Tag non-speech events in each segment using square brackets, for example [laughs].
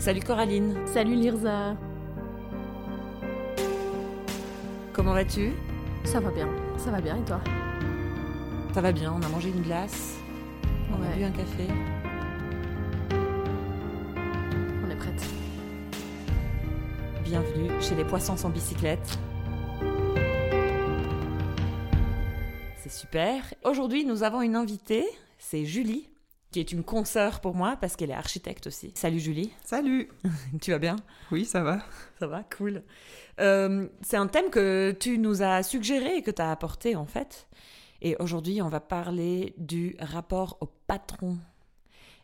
Salut Coraline. Salut Lirza. Comment vas-tu? Ça va bien, ça va bien et toi? Ça va bien, on a mangé une glace, on a bu un café. On est prête. Bienvenue chez les poissons sans bicyclette. C'est super. Aujourd'hui, nous avons une invitée, c'est Julie, qui est une consoeur pour moi parce qu'elle est architecte aussi. Salut Julie, Salut [laughs] tu vas bien? Oui, ça va. Ça va, cool. Euh, c'est un thème que tu nous as suggéré et que tu as apporté en fait. Et aujourd'hui, on va parler du rapport au patron.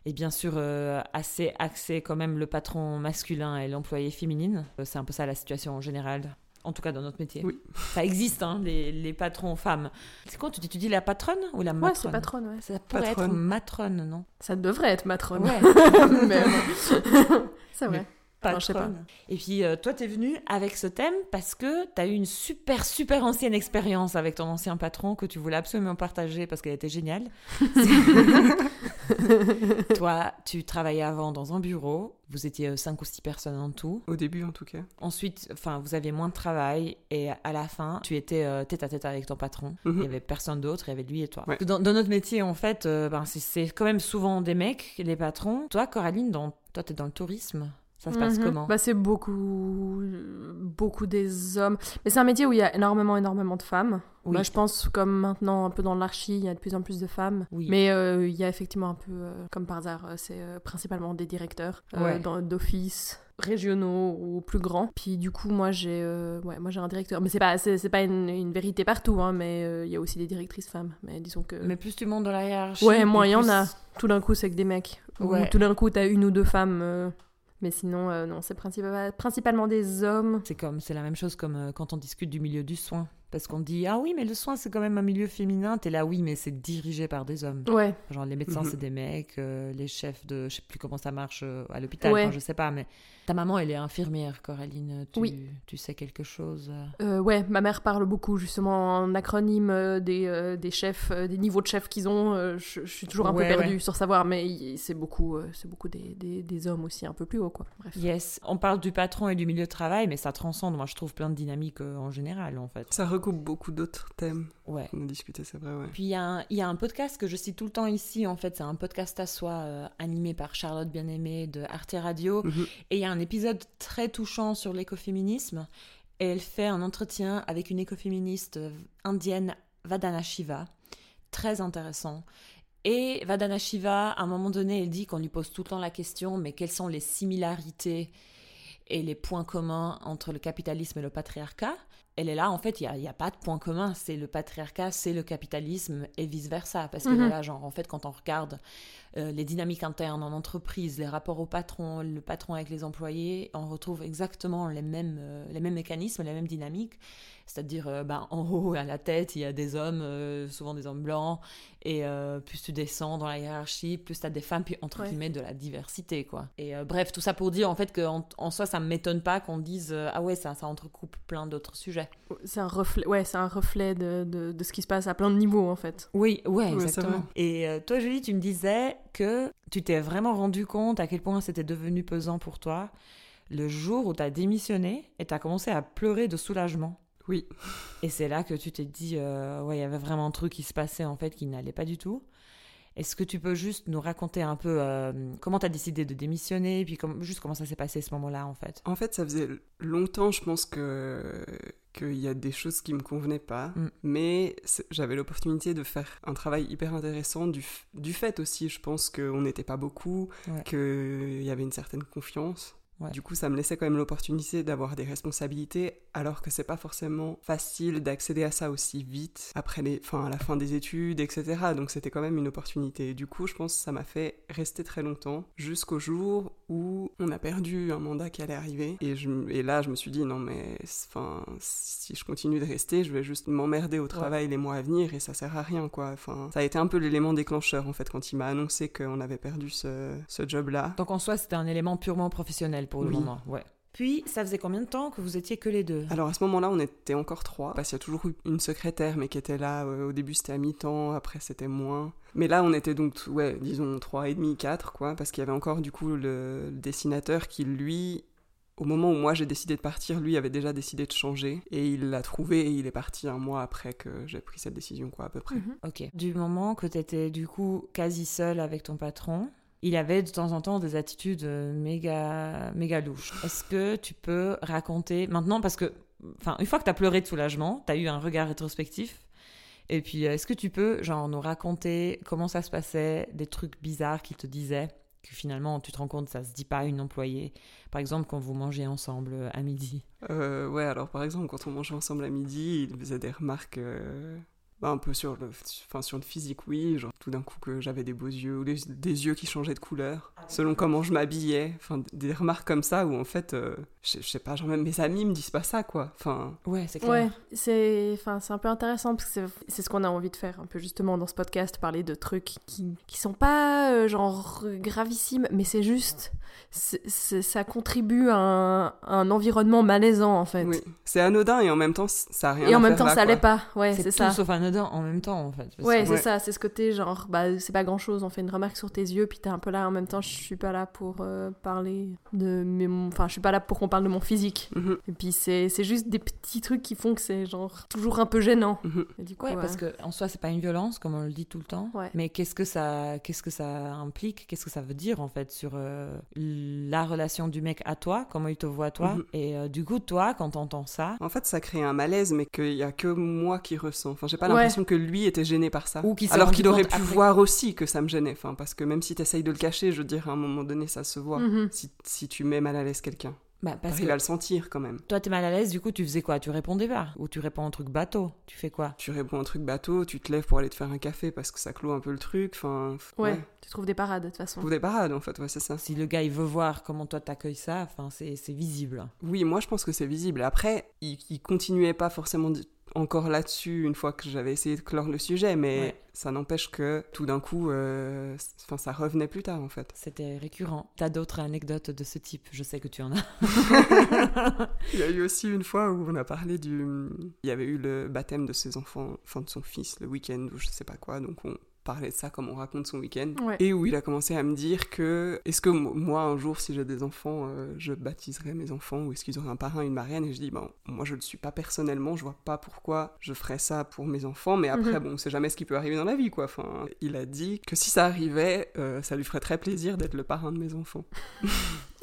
Et bien sûr, euh, assez axé quand même le patron masculin et l'employé féminine. Euh, C'est un peu ça la situation en général. En tout cas, dans notre métier. Oui. Ça existe, hein, les, les patrons femmes. C'est quoi, tu dis, tu dis la patronne ou la Ouais, matrone c'est patronne, ouais. Ça pourrait être matrone, non? Ça devrait être matrone. Ouais. [laughs] Mais [laughs] c'est vrai. Non, je sais pas. patronne. Et puis, euh, toi, t'es venu avec ce thème parce que t'as eu une super, super ancienne expérience avec ton ancien patron que tu voulais absolument partager parce qu'elle était géniale. [laughs] toi, tu travaillais avant dans un bureau. Vous étiez euh, cinq ou six personnes en tout. Au début, en tout cas. Ensuite, enfin, vous aviez moins de travail et à la fin, tu étais euh, tête à tête avec ton patron. Il Mhm. y avait personne d'autre, il y avait lui et toi. Ouais. Dans, dans notre métier, en fait, euh, ben, c'est- c'est quand même souvent des mecs, les patrons. Toi, Coraline, dans, toi, t'es dans le tourisme. Ça se passe Mhm. comment bah, C'est beaucoup, beaucoup des hommes. Mais c'est un métier où il y a énormément, énormément de femmes. Oui. Moi, je pense, comme maintenant, un peu dans l'archi, il y a de plus en plus de femmes. Oui. Mais euh, il y a effectivement un peu, euh, comme par hasard, euh, c'est euh, principalement des directeurs Ouais. dans- d'office régionaux ou plus grands. Puis du coup, moi j'ai ouais, moi j'ai un directeur. Mais c'est pas, c'est, pas une, une vérité partout, hein, mais il y a aussi des directrices femmes. Mais disons que... Mais plus tu montes dans la hiérarchie. Ouais, moins il y en a. Tout d'un coup, c'est que des mecs. Ou Ouais. tout d'un coup, t'as une ou deux femmes. Mais sinon, euh, non, c'est principa- principalement des hommes. C'est comme, c'est la même chose comme euh, quand on discute du milieu du soin. Parce qu'on dit, ah oui, mais le soin, c'est quand même un milieu féminin. T'es là, oui, mais c'est dirigé par des hommes. Ouais. Genre, les médecins, Mhm. c'est des mecs. euh, les chefs de, je sais plus comment ça marche euh, à l'hôpital. Ouais. Enfin, je sais pas, mais ta maman, elle est infirmière, Coraline. Tu, Oui. Tu sais quelque chose euh? Euh, ouais, ma mère parle beaucoup justement en acronyme des, euh, des chefs, des niveaux de chefs qu'ils ont. euh, je, je suis toujours un Ouais, peu perdue ouais. sur savoir, mais c'est beaucoup, euh, c'est beaucoup des, des, des hommes aussi un peu plus haut, quoi. Bref. Yes. On parle du patron et du milieu de travail, mais ça transcende, moi, je trouve, plein de dynamiques euh, en général, en fait. Ça recoupe beaucoup d'autres thèmes Ouais. qu'on a discuté, c'est vrai, ouais. Puis il y, a un- il y a un podcast que je cite tout le temps ici, en fait, c'est un podcast à soi euh, animé par Charlotte Bien-Aimée de Arte Radio. Mhm. Et il y a un épisode très touchant sur l'écoféminisme. Et elle fait un entretien avec une écoféministe euh, indienne, Vadana Shiva. Très intéressant. Et Vadana Shiva, à un moment donné, elle dit qu'on lui pose tout le temps la question, mais quelles sont les similarités et les points communs entre le capitalisme et le patriarcat? Elle est là, en fait, il n'y a, il y a pas de point commun. C'est le patriarcat, c'est le capitalisme et vice-versa. Parce que Mhm. là, genre, en fait, quand on regarde euh, les dynamiques internes en entreprise, les rapports au patron, le patron avec les employés, on retrouve exactement les mêmes, euh, les mêmes mécanismes, les mêmes dynamiques. C'est-à-dire, euh, ben, en haut, à la tête, il y a des hommes, euh, souvent des hommes blancs, et euh, plus tu descends dans la hiérarchie, plus tu as des femmes, puis entre Ouais. guillemets de la diversité, quoi. Et euh, bref, tout ça pour dire en fait qu'en en soi, ça ne m'étonne pas qu'on dise euh, ah ouais, ça, ça entrecoupe plein d'autres sujets. C'est un reflet, ouais, c'est un reflet de, de, de ce qui se passe à plein de niveaux, en fait. Oui, ouais, exactement. Et euh, toi, Julie, tu me disais que tu t'es vraiment rendu compte à quel point c'était devenu pesant pour toi le jour où tu as démissionné et tu as commencé à pleurer de soulagement. Oui. Et c'est là que tu t'es dit, euh, ouais, il y avait vraiment un truc qui se passait en fait qui n'allait pas du tout. Est-ce que tu peux juste nous raconter un peu euh, comment tu as décidé de démissionner, puis comme, juste comment ça s'est passé ce moment-là en fait? En fait, ça faisait longtemps, je pense que qu'il y a des choses qui me convenaient pas, Mm. mais j'avais l'opportunité de faire un travail hyper intéressant du fait aussi, je pense qu'on n'était pas beaucoup, Ouais. qu'il y avait une certaine confiance. Ouais. Du coup, ça me laissait quand même l'opportunité d'avoir des responsabilités, alors que c'est pas forcément facile d'accéder à ça aussi vite après les, enfin, à la fin des études, etc. Donc c'était quand même une opportunité. Du coup, je pense que ça m'a fait rester très longtemps, jusqu'au jour où on a perdu un mandat qui allait arriver. Et, je, et là, je me suis dit, non mais, enfin, si je continue de rester, je vais juste m'emmerder au travail les mois à venir et ça sert à rien, quoi. Enfin, ça a été un peu l'élément déclencheur, en fait, quand il m'a annoncé qu'on avait perdu ce, ce job-là. Donc en soi, c'était un élément purement professionnel pour le Oui. moment. Ouais. Puis, ça faisait combien de temps que vous étiez que les deux? Alors à ce moment-là, on était encore trois, parce qu'il y a toujours eu une secrétaire, mais qui était là, euh, au début c'était à mi-temps, après c'était moins. Mais là, on était donc, ouais, disons trois et demi, quatre, quoi, parce qu'il y avait encore du coup le, le dessinateur qui, lui, au moment où moi j'ai décidé de partir, lui avait déjà décidé de changer, et il l'a trouvé, et il est parti un mois après que j'ai pris cette décision, quoi, à peu près. Mhm. Ok. Du moment que tu étais du coup quasi seul avec ton patron, il avait de temps en temps des attitudes euh, méga, méga louches. Est-ce que tu peux raconter maintenant, parce que, enfin, une fois que tu as pleuré de soulagement, tu as eu un regard rétrospectif, et puis euh, est-ce que tu peux, genre, nous raconter comment ça se passait, des trucs bizarres qu'il te disait, que finalement tu te rends compte ça se dit pas à une employée? Par exemple, quand vous mangez ensemble euh, à midi. Euh, ouais, alors par exemple, quand on mangeait ensemble à midi, il faisait des remarques bah, un peu sur le, enfin, sur le physique, oui, genre tout d'un coup que j'avais des beaux yeux, ou des, des yeux qui changeaient de couleur, selon comment je m'habillais, enfin des remarques comme ça où en fait, euh, je je sais pas, genre même mes amis me disent pas ça, quoi. Enfin, Ouais, c'est clair. Ouais, c'est enfin, c'est un peu intéressant parce que c'est- c'est ce qu'on a envie de faire un peu justement dans ce podcast, parler de trucs qui, qui sont pas euh, genre gravissimes, mais c'est juste, ça contribue à un, à un environnement malaisant en fait. oui, c'est anodin et en même temps, ça a rien Et en à même faire temps, là, ça allait pas, ouais, c'est ça. sauf anodin en même temps en fait. Ouais, que- c'est Ouais. ça, c'est ce côté genre, bah, c'est pas grand chose, on fait une remarque sur tes yeux, puis t'es un peu là en même temps, je suis pas là pour euh, parler de mes. Enfin, je suis pas là pour qu'on parle de mon physique. Mhm, Et puis c'est c'est juste des petits trucs qui font que c'est genre toujours un peu gênant. mhm. Et du coup, Ouais, ouais. parce que en soi, c'est pas une violence, comme on le dit tout le temps. Ouais. Mais qu'est-ce que ça, qu'est-ce que ça implique? Qu'est-ce que ça veut dire en fait sur euh, la relation du mec à toi, comment il te voit toi, Mhm. et euh, du coup toi, quand t'entends ça, En fait, ça crée un malaise, mais qu'il y a que moi qui ressens. Enfin, j'ai pas Ouais. L'impression que lui était gêné par ça. Ou qu'il s'est Alors qu'il aurait pu après. voir aussi que ça me gênait. Enfin, parce que même si t'essayes de le cacher, je veux dire, à un moment donné, ça se voit. Mhm. Si, si tu mets mal à l'aise quelqu'un, bah, parce que à le sentir quand même. toi t'es mal à l'aise, du coup tu faisais quoi? Tu répondais pas? Ou tu réponds un truc bateau? Tu fais quoi? Tu réponds un truc bateau, tu te lèves pour aller te faire un café parce que ça clôt un peu le truc. Enfin, Ouais, tu trouves des parades de toute façon. Trouve des parades en fait, ouais, c'est ça. Si le gars il veut voir comment toi t'accueilles ça, enfin c'est c'est visible. Oui, moi je pense que c'est visible. Après, il, il continuait pas forcément encore là-dessus une fois que j'avais essayé de clore le sujet, mais Ouais. ça n'empêche que tout d'un coup, euh, ça revenait plus tard en fait. C'était récurrent. T'as d'autres anecdotes de ce type? Je sais que tu en as. [laughs] Il y a eu aussi une fois où on a parlé du. Il y avait eu le baptême de ses enfants, enfin de son fils, le week-end ou je sais pas quoi, donc on parlait de ça comme on raconte son week-end. Ouais. Et où il a commencé à me dire que est-ce que mo- moi un jour si j'ai des enfants euh, je baptiserai mes enfants ou est-ce qu'ils auraient un parrain une marraine? Et je dis bon moi je le suis pas personnellement je vois pas pourquoi je ferais ça pour mes enfants mais après Mhm. bon on sait jamais ce qui peut arriver dans la vie quoi enfin il a dit que si ça arrivait euh, ça lui ferait très plaisir d'être le parrain de mes enfants [laughs]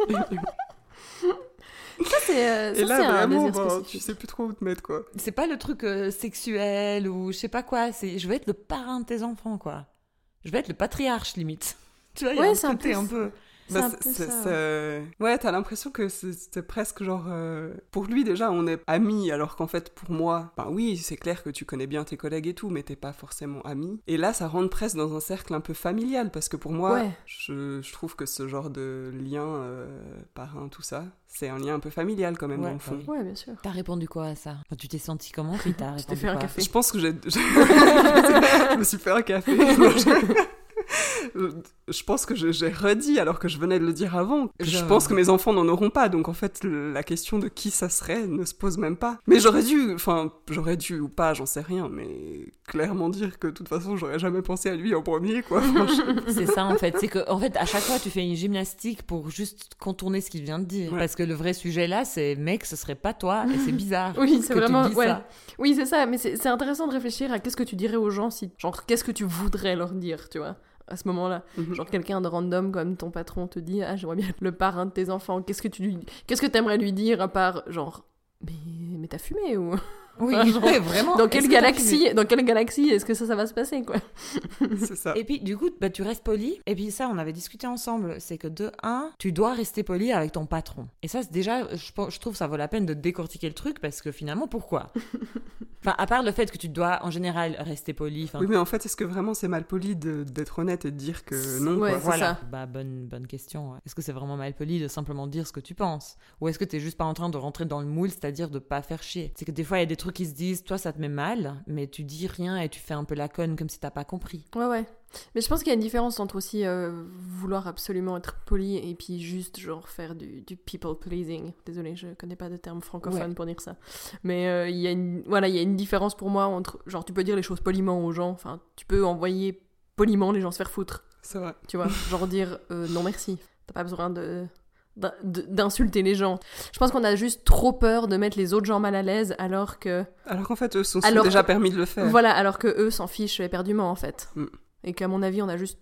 [laughs] Ça, c'est euh, et ça, là c'est un vraiment désir bah, tu sais plus trop où te mettre quoi C'est pas le truc euh, sexuel ou je sais pas quoi, c'est je veux être le parrain de tes enfants quoi. Je veux être le patriarche limite. [laughs] Tu vois, il y a un côté peu- un peu. C'est Bah, un peu c'est- ça, c'est- Ouais, t'as l'impression que c'est c'est presque genre. euh, Pour lui, déjà, on est amis, alors qu'en fait, pour moi, ben oui, c'est clair que tu connais bien tes collègues et tout, mais t'es pas forcément ami. Et là, ça rentre presque dans un cercle un peu familial, parce que pour moi, Ouais. je, je trouve que ce genre de lien, euh, parrain, tout ça, c'est un lien un peu familial quand même, Ouais, dans le fond. bah oui. Ouais, bien sûr. T'as répondu quoi à ça? Enfin, Tu t'es senti comment? Puis t'as Tu t'es fait un café. Je pense que j'ai. je [laughs] [laughs] me suis fait un café. [laughs] je... je pense que j'ai redit alors que je venais de le dire avant. Je Je- pense que mes enfants n'en auront pas, donc en fait la question de qui ça serait ne se pose même pas. Mais j'aurais dû, enfin j'aurais dû ou pas, j'en sais rien, mais clairement dire que de toute façon j'aurais jamais pensé à lui en premier quoi. [laughs] C'est ça en fait, c'est que en fait à chaque fois tu fais une gymnastique pour juste contourner ce qu'il vient de dire Ouais. parce que le vrai sujet là c'est mec ce serait pas toi et c'est bizarre. [laughs] Oui, c'est vraiment. Ouais. ça. Oui, c'est ça, mais c'est c'est intéressant de réfléchir à qu'est-ce que tu dirais aux gens si. Genre, qu'est-ce que tu voudrais leur dire, tu vois, à ce moment-là. Mhm. Genre, quelqu'un de random comme ton patron te dit Ah, j'aimerais bien être le parrain de tes enfants. Qu'est-ce que tu lui. Qu'est-ce que t'aimerais lui dire à part, genre. Mais, mais t'as fumé ou Oui, Enfin, genre, ouais, vraiment. dans quelle galaxie dans quelle galaxie est-ce que ça ça va se passer quoi c'est ça. Et puis, du coup, bah, tu restes poli. Et puis, ça, on avait discuté ensemble. C'est que de un, tu dois rester poli avec ton patron. Et ça, c'est déjà, je, pense- je trouve ça vaut la peine de décortiquer le truc parce que finalement, pourquoi? [laughs] Enfin, à part le fait que tu dois, en général, rester poli. Oui, mais en fait, est-ce que vraiment c'est mal poli de- d'être honnête et de dire que non Ouais, quoi c'est Voilà. ça. Bah, bonne, bonne question. ouais. Est-ce que c'est vraiment mal poli de simplement dire ce que tu penses? Ou est-ce que t'es juste pas en train de rentrer dans le moule, c'est-à-dire de pas faire chier? C'est que des fois, il y a des trucs trucs qui se disent, toi ça te met mal, mais tu dis rien et tu fais un peu la conne comme si t'as pas compris. Ouais, ouais. Mais je pense qu'il y a une différence entre aussi euh, vouloir absolument être poli et puis juste genre faire du, du people pleasing. Désolée, je connais pas de terme francophone Ouais. pour dire ça. Mais euh, il y a une voilà, il y a une différence pour moi entre genre tu peux dire les choses poliment aux gens, enfin tu peux envoyer poliment les gens se faire foutre, C'est vrai. tu vois, genre dire euh, non merci. T'as pas besoin de- d'insulter les gens. Je pense qu'on a juste trop peur de mettre les autres gens mal à l'aise alors que Alors qu'en fait, eux sont déjà que- permis de le faire. voilà, alors que eux s'en fichent éperdument en fait. Mm. Et qu'à mon avis, on a juste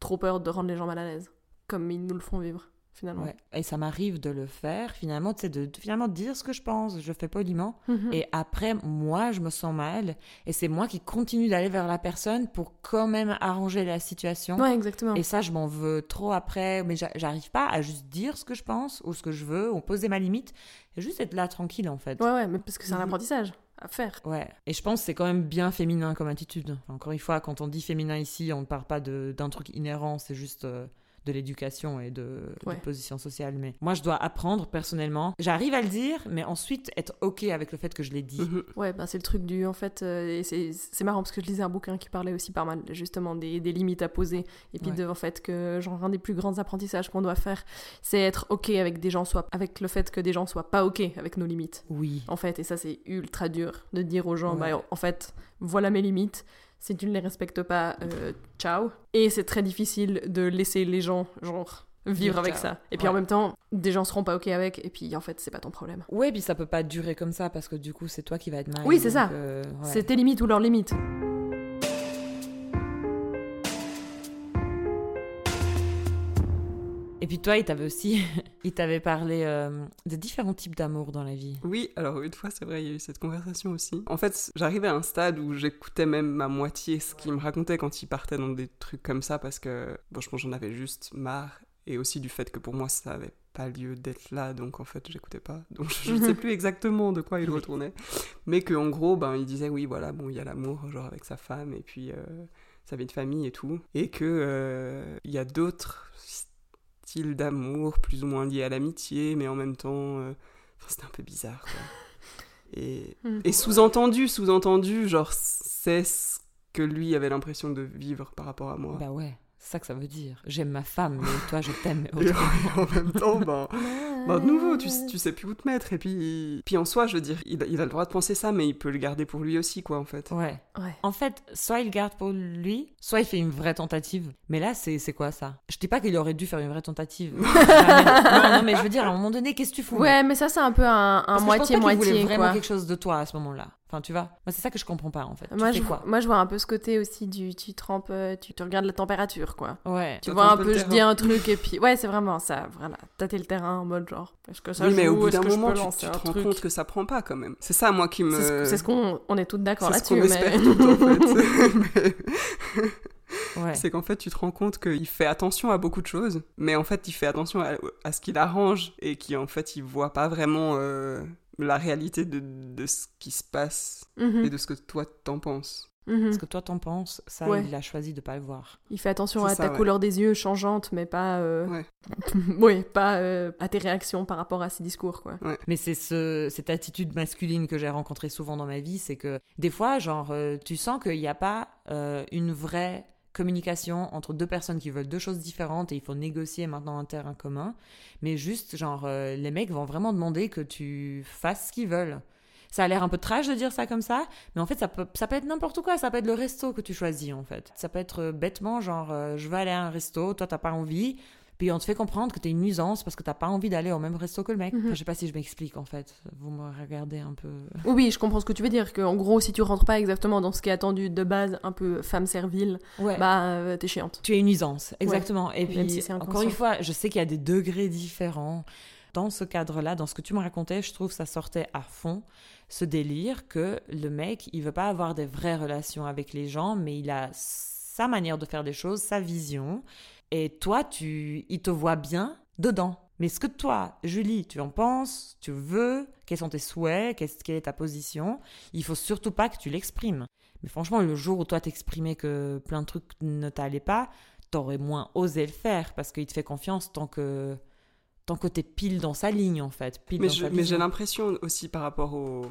trop peur de rendre les gens mal à l'aise, comme ils nous le font vivre finalement. Ouais. Et ça m'arrive de le faire, finalement, sais, de, de finalement dire ce que je pense. Je fais poliment. Mhm. Et après, moi, je me sens mal. Et c'est moi qui continue d'aller vers la personne pour quand même arranger la situation. Ouais, exactement. Et ça, je m'en veux trop après. Mais j'a- j'arrive pas à juste dire ce que je pense ou ce que je veux ou poser ma limite. Et juste être là tranquille, en fait. Ouais, ouais, mais parce que c'est un Mhm. apprentissage à faire. Ouais, et je pense que c'est quand même bien féminin comme attitude. Encore une fois, quand on dit féminin ici, on ne parle pas d'un truc inhérent, c'est juste euh, de l'éducation et de, de Ouais. position sociale. Mais moi, je dois apprendre personnellement. J'arrive à le dire, mais ensuite être OK avec le fait que je l'ai dit. [laughs] Ouais, bah c'est le truc du. En fait, euh, c'est c'est marrant parce que je lisais un bouquin qui parlait aussi pas mal, justement, des, des limites à poser. Et puis, Ouais. de, en fait, que genre, un des plus grands apprentissages qu'on doit faire, c'est être OK avec des gens, soit avec le fait que des gens soient pas OK avec nos limites. Oui. En fait, et ça, c'est ultra dur de dire aux gens, Ouais. bah, en fait, voilà mes limites. Si tu ne les respectes pas, euh, ciao. Et c'est très difficile de laisser les gens, genre, vivre avec ça. Et puis Ouais. en même temps, des gens seront pas OK avec, et puis en fait, c'est pas ton problème. Ouais, puis ça peut pas durer comme ça parce que du coup, c'est toi qui vas être mal. Oui, c'est ça. euh, ouais. C'est tes limites ou leurs limites. Et puis toi, il t'avait aussi, [laughs] il t'avait parlé euh, de différents types d'amour dans la vie. Oui, alors une fois, c'est vrai, il y a eu cette conversation aussi. En fait, j'arrivais à un stade où j'écoutais même à moitié ce qu'il me racontait quand il partait dans des trucs comme ça parce que, bon, je pense j'en avais juste marre et aussi du fait que pour moi, ça avait pas lieu d'être là, donc en fait, j'écoutais pas. [laughs] Donc je ne sais plus exactement de quoi il retournait. Mais qu'en gros, ben, il disait, oui, voilà, bon, il y a l'amour, genre avec sa femme et puis euh, sa vie de famille et tout. Et que euh, il y a d'autres d'amour plus ou moins liés à l'amitié, mais en même temps, euh, c'était un peu bizarre, quoi. [laughs] Et, Hmm. et sous-entendu, sous-entendu, genre, c'est ce que lui avait l'impression de vivre par rapport à moi. Bah ouais, ça que ça veut dire. J'aime ma femme, mais toi, je t'aime. [laughs] Et en même temps, ben, ben, de nouveau, tu, tu sais plus où te mettre. Et puis, puis en soi, je veux dire, il, a- il a le droit de penser ça, mais il peut le garder pour lui aussi, quoi, en fait. Ouais. Ouais. En fait, soit il garde pour lui, soit il fait une vraie tentative. Mais là, c'est c'est quoi ça? Je dis pas qu'il aurait dû faire une vraie tentative. [laughs] non, non, mais je veux dire, à un moment donné, qu'est-ce que tu fous Ouais, mais ça, c'est un peu un, un moitié-moitié, vraiment quoi. quelque chose de toi à ce moment-là. Enfin, tu vois Moi, c'est ça que je comprends pas, en fait. Moi tu je, fais quoi moi, je vois un peu ce côté aussi du tu trempes, euh, tu, tu regardes la température, quoi. Ouais. Tu vois un peu je dis un truc et puis ouais, c'est vraiment ça, voilà, tâter le terrain en mode genre, est-ce que ça oui, joue, mais au bout d'un moment, tu, tu te rends truc compte que ça prend pas, quand même. C'est ça, moi, qui me... C'est ce, qu'on on est toutes d'accord c'est ce qu'on là-dessus, espère toutes, en fait. Mais- [laughs] [laughs] Ouais. C'est qu'en fait, tu te rends compte qu'il fait attention à beaucoup de choses, mais en fait, il fait attention à, à ce qu'il arrange et qu'en fait, il voit pas vraiment euh, la réalité de, de ce qui se passe Mhm, et de ce que toi t'en penses. mhm. Ce que toi t'en penses, ça, Ouais. il a choisi de pas le voir. il fait attention C'est à ça, ta ouais. couleur des yeux changeante, mais pas, euh... Ouais. [laughs] oui, pas euh, à tes réactions par rapport à ses discours, quoi. Mais c'est ce, cette attitude masculine que j'ai rencontrée souvent dans ma vie, c'est que des fois, genre, euh, tu sens qu'il n'y a pas euh, une vraie communication entre deux personnes qui veulent deux choses différentes et il faut négocier maintenant un terrain commun. Mais juste, genre, euh, les mecs vont vraiment demander que tu fasses ce qu'ils veulent. Ça a l'air un peu trash de dire ça comme ça, mais en fait, ça peut, ça peut être n'importe quoi. Ça peut être le resto que tu choisis, en fait. Ça peut être euh, bêtement, genre, euh, je veux aller à un resto, toi, t'as pas envie. Puis on te fait comprendre que t'es une nuisance parce que t'as pas envie d'aller au même resto que le mec. Mhm. Enfin, je sais pas si je m'explique en fait. Vous me regardez un peu. Oui, je comprends ce que tu veux dire, que en gros, si tu rentres pas exactement dans ce qui est attendu de base, un peu femme servile, Ouais. bah euh, t'es chiante. tu es une nuisance, exactement. Et puis, si encore une fois, je sais qu'il y a des degrés différents. Dans ce cadre-là, dans ce que tu me racontais, je trouve que ça sortait à fond ce délire que le mec, il veut pas avoir des vraies relations avec les gens, mais il a sa manière de faire des choses, sa vision. Et toi, tu, il te voit bien dedans. Mais ce que toi, Julie, tu en penses, tu veux, quels sont tes souhaits, qu'est-ce- quelle est ta position, il faut surtout pas que tu l'exprimes. Mais franchement, le jour où toi t'exprimais que plein de trucs ne t'allaient pas, t'aurais moins osé le faire parce qu'il te fait confiance tant que tant que t'es pile dans sa ligne en fait. Pile Mais j'ai l'impression aussi par rapport au,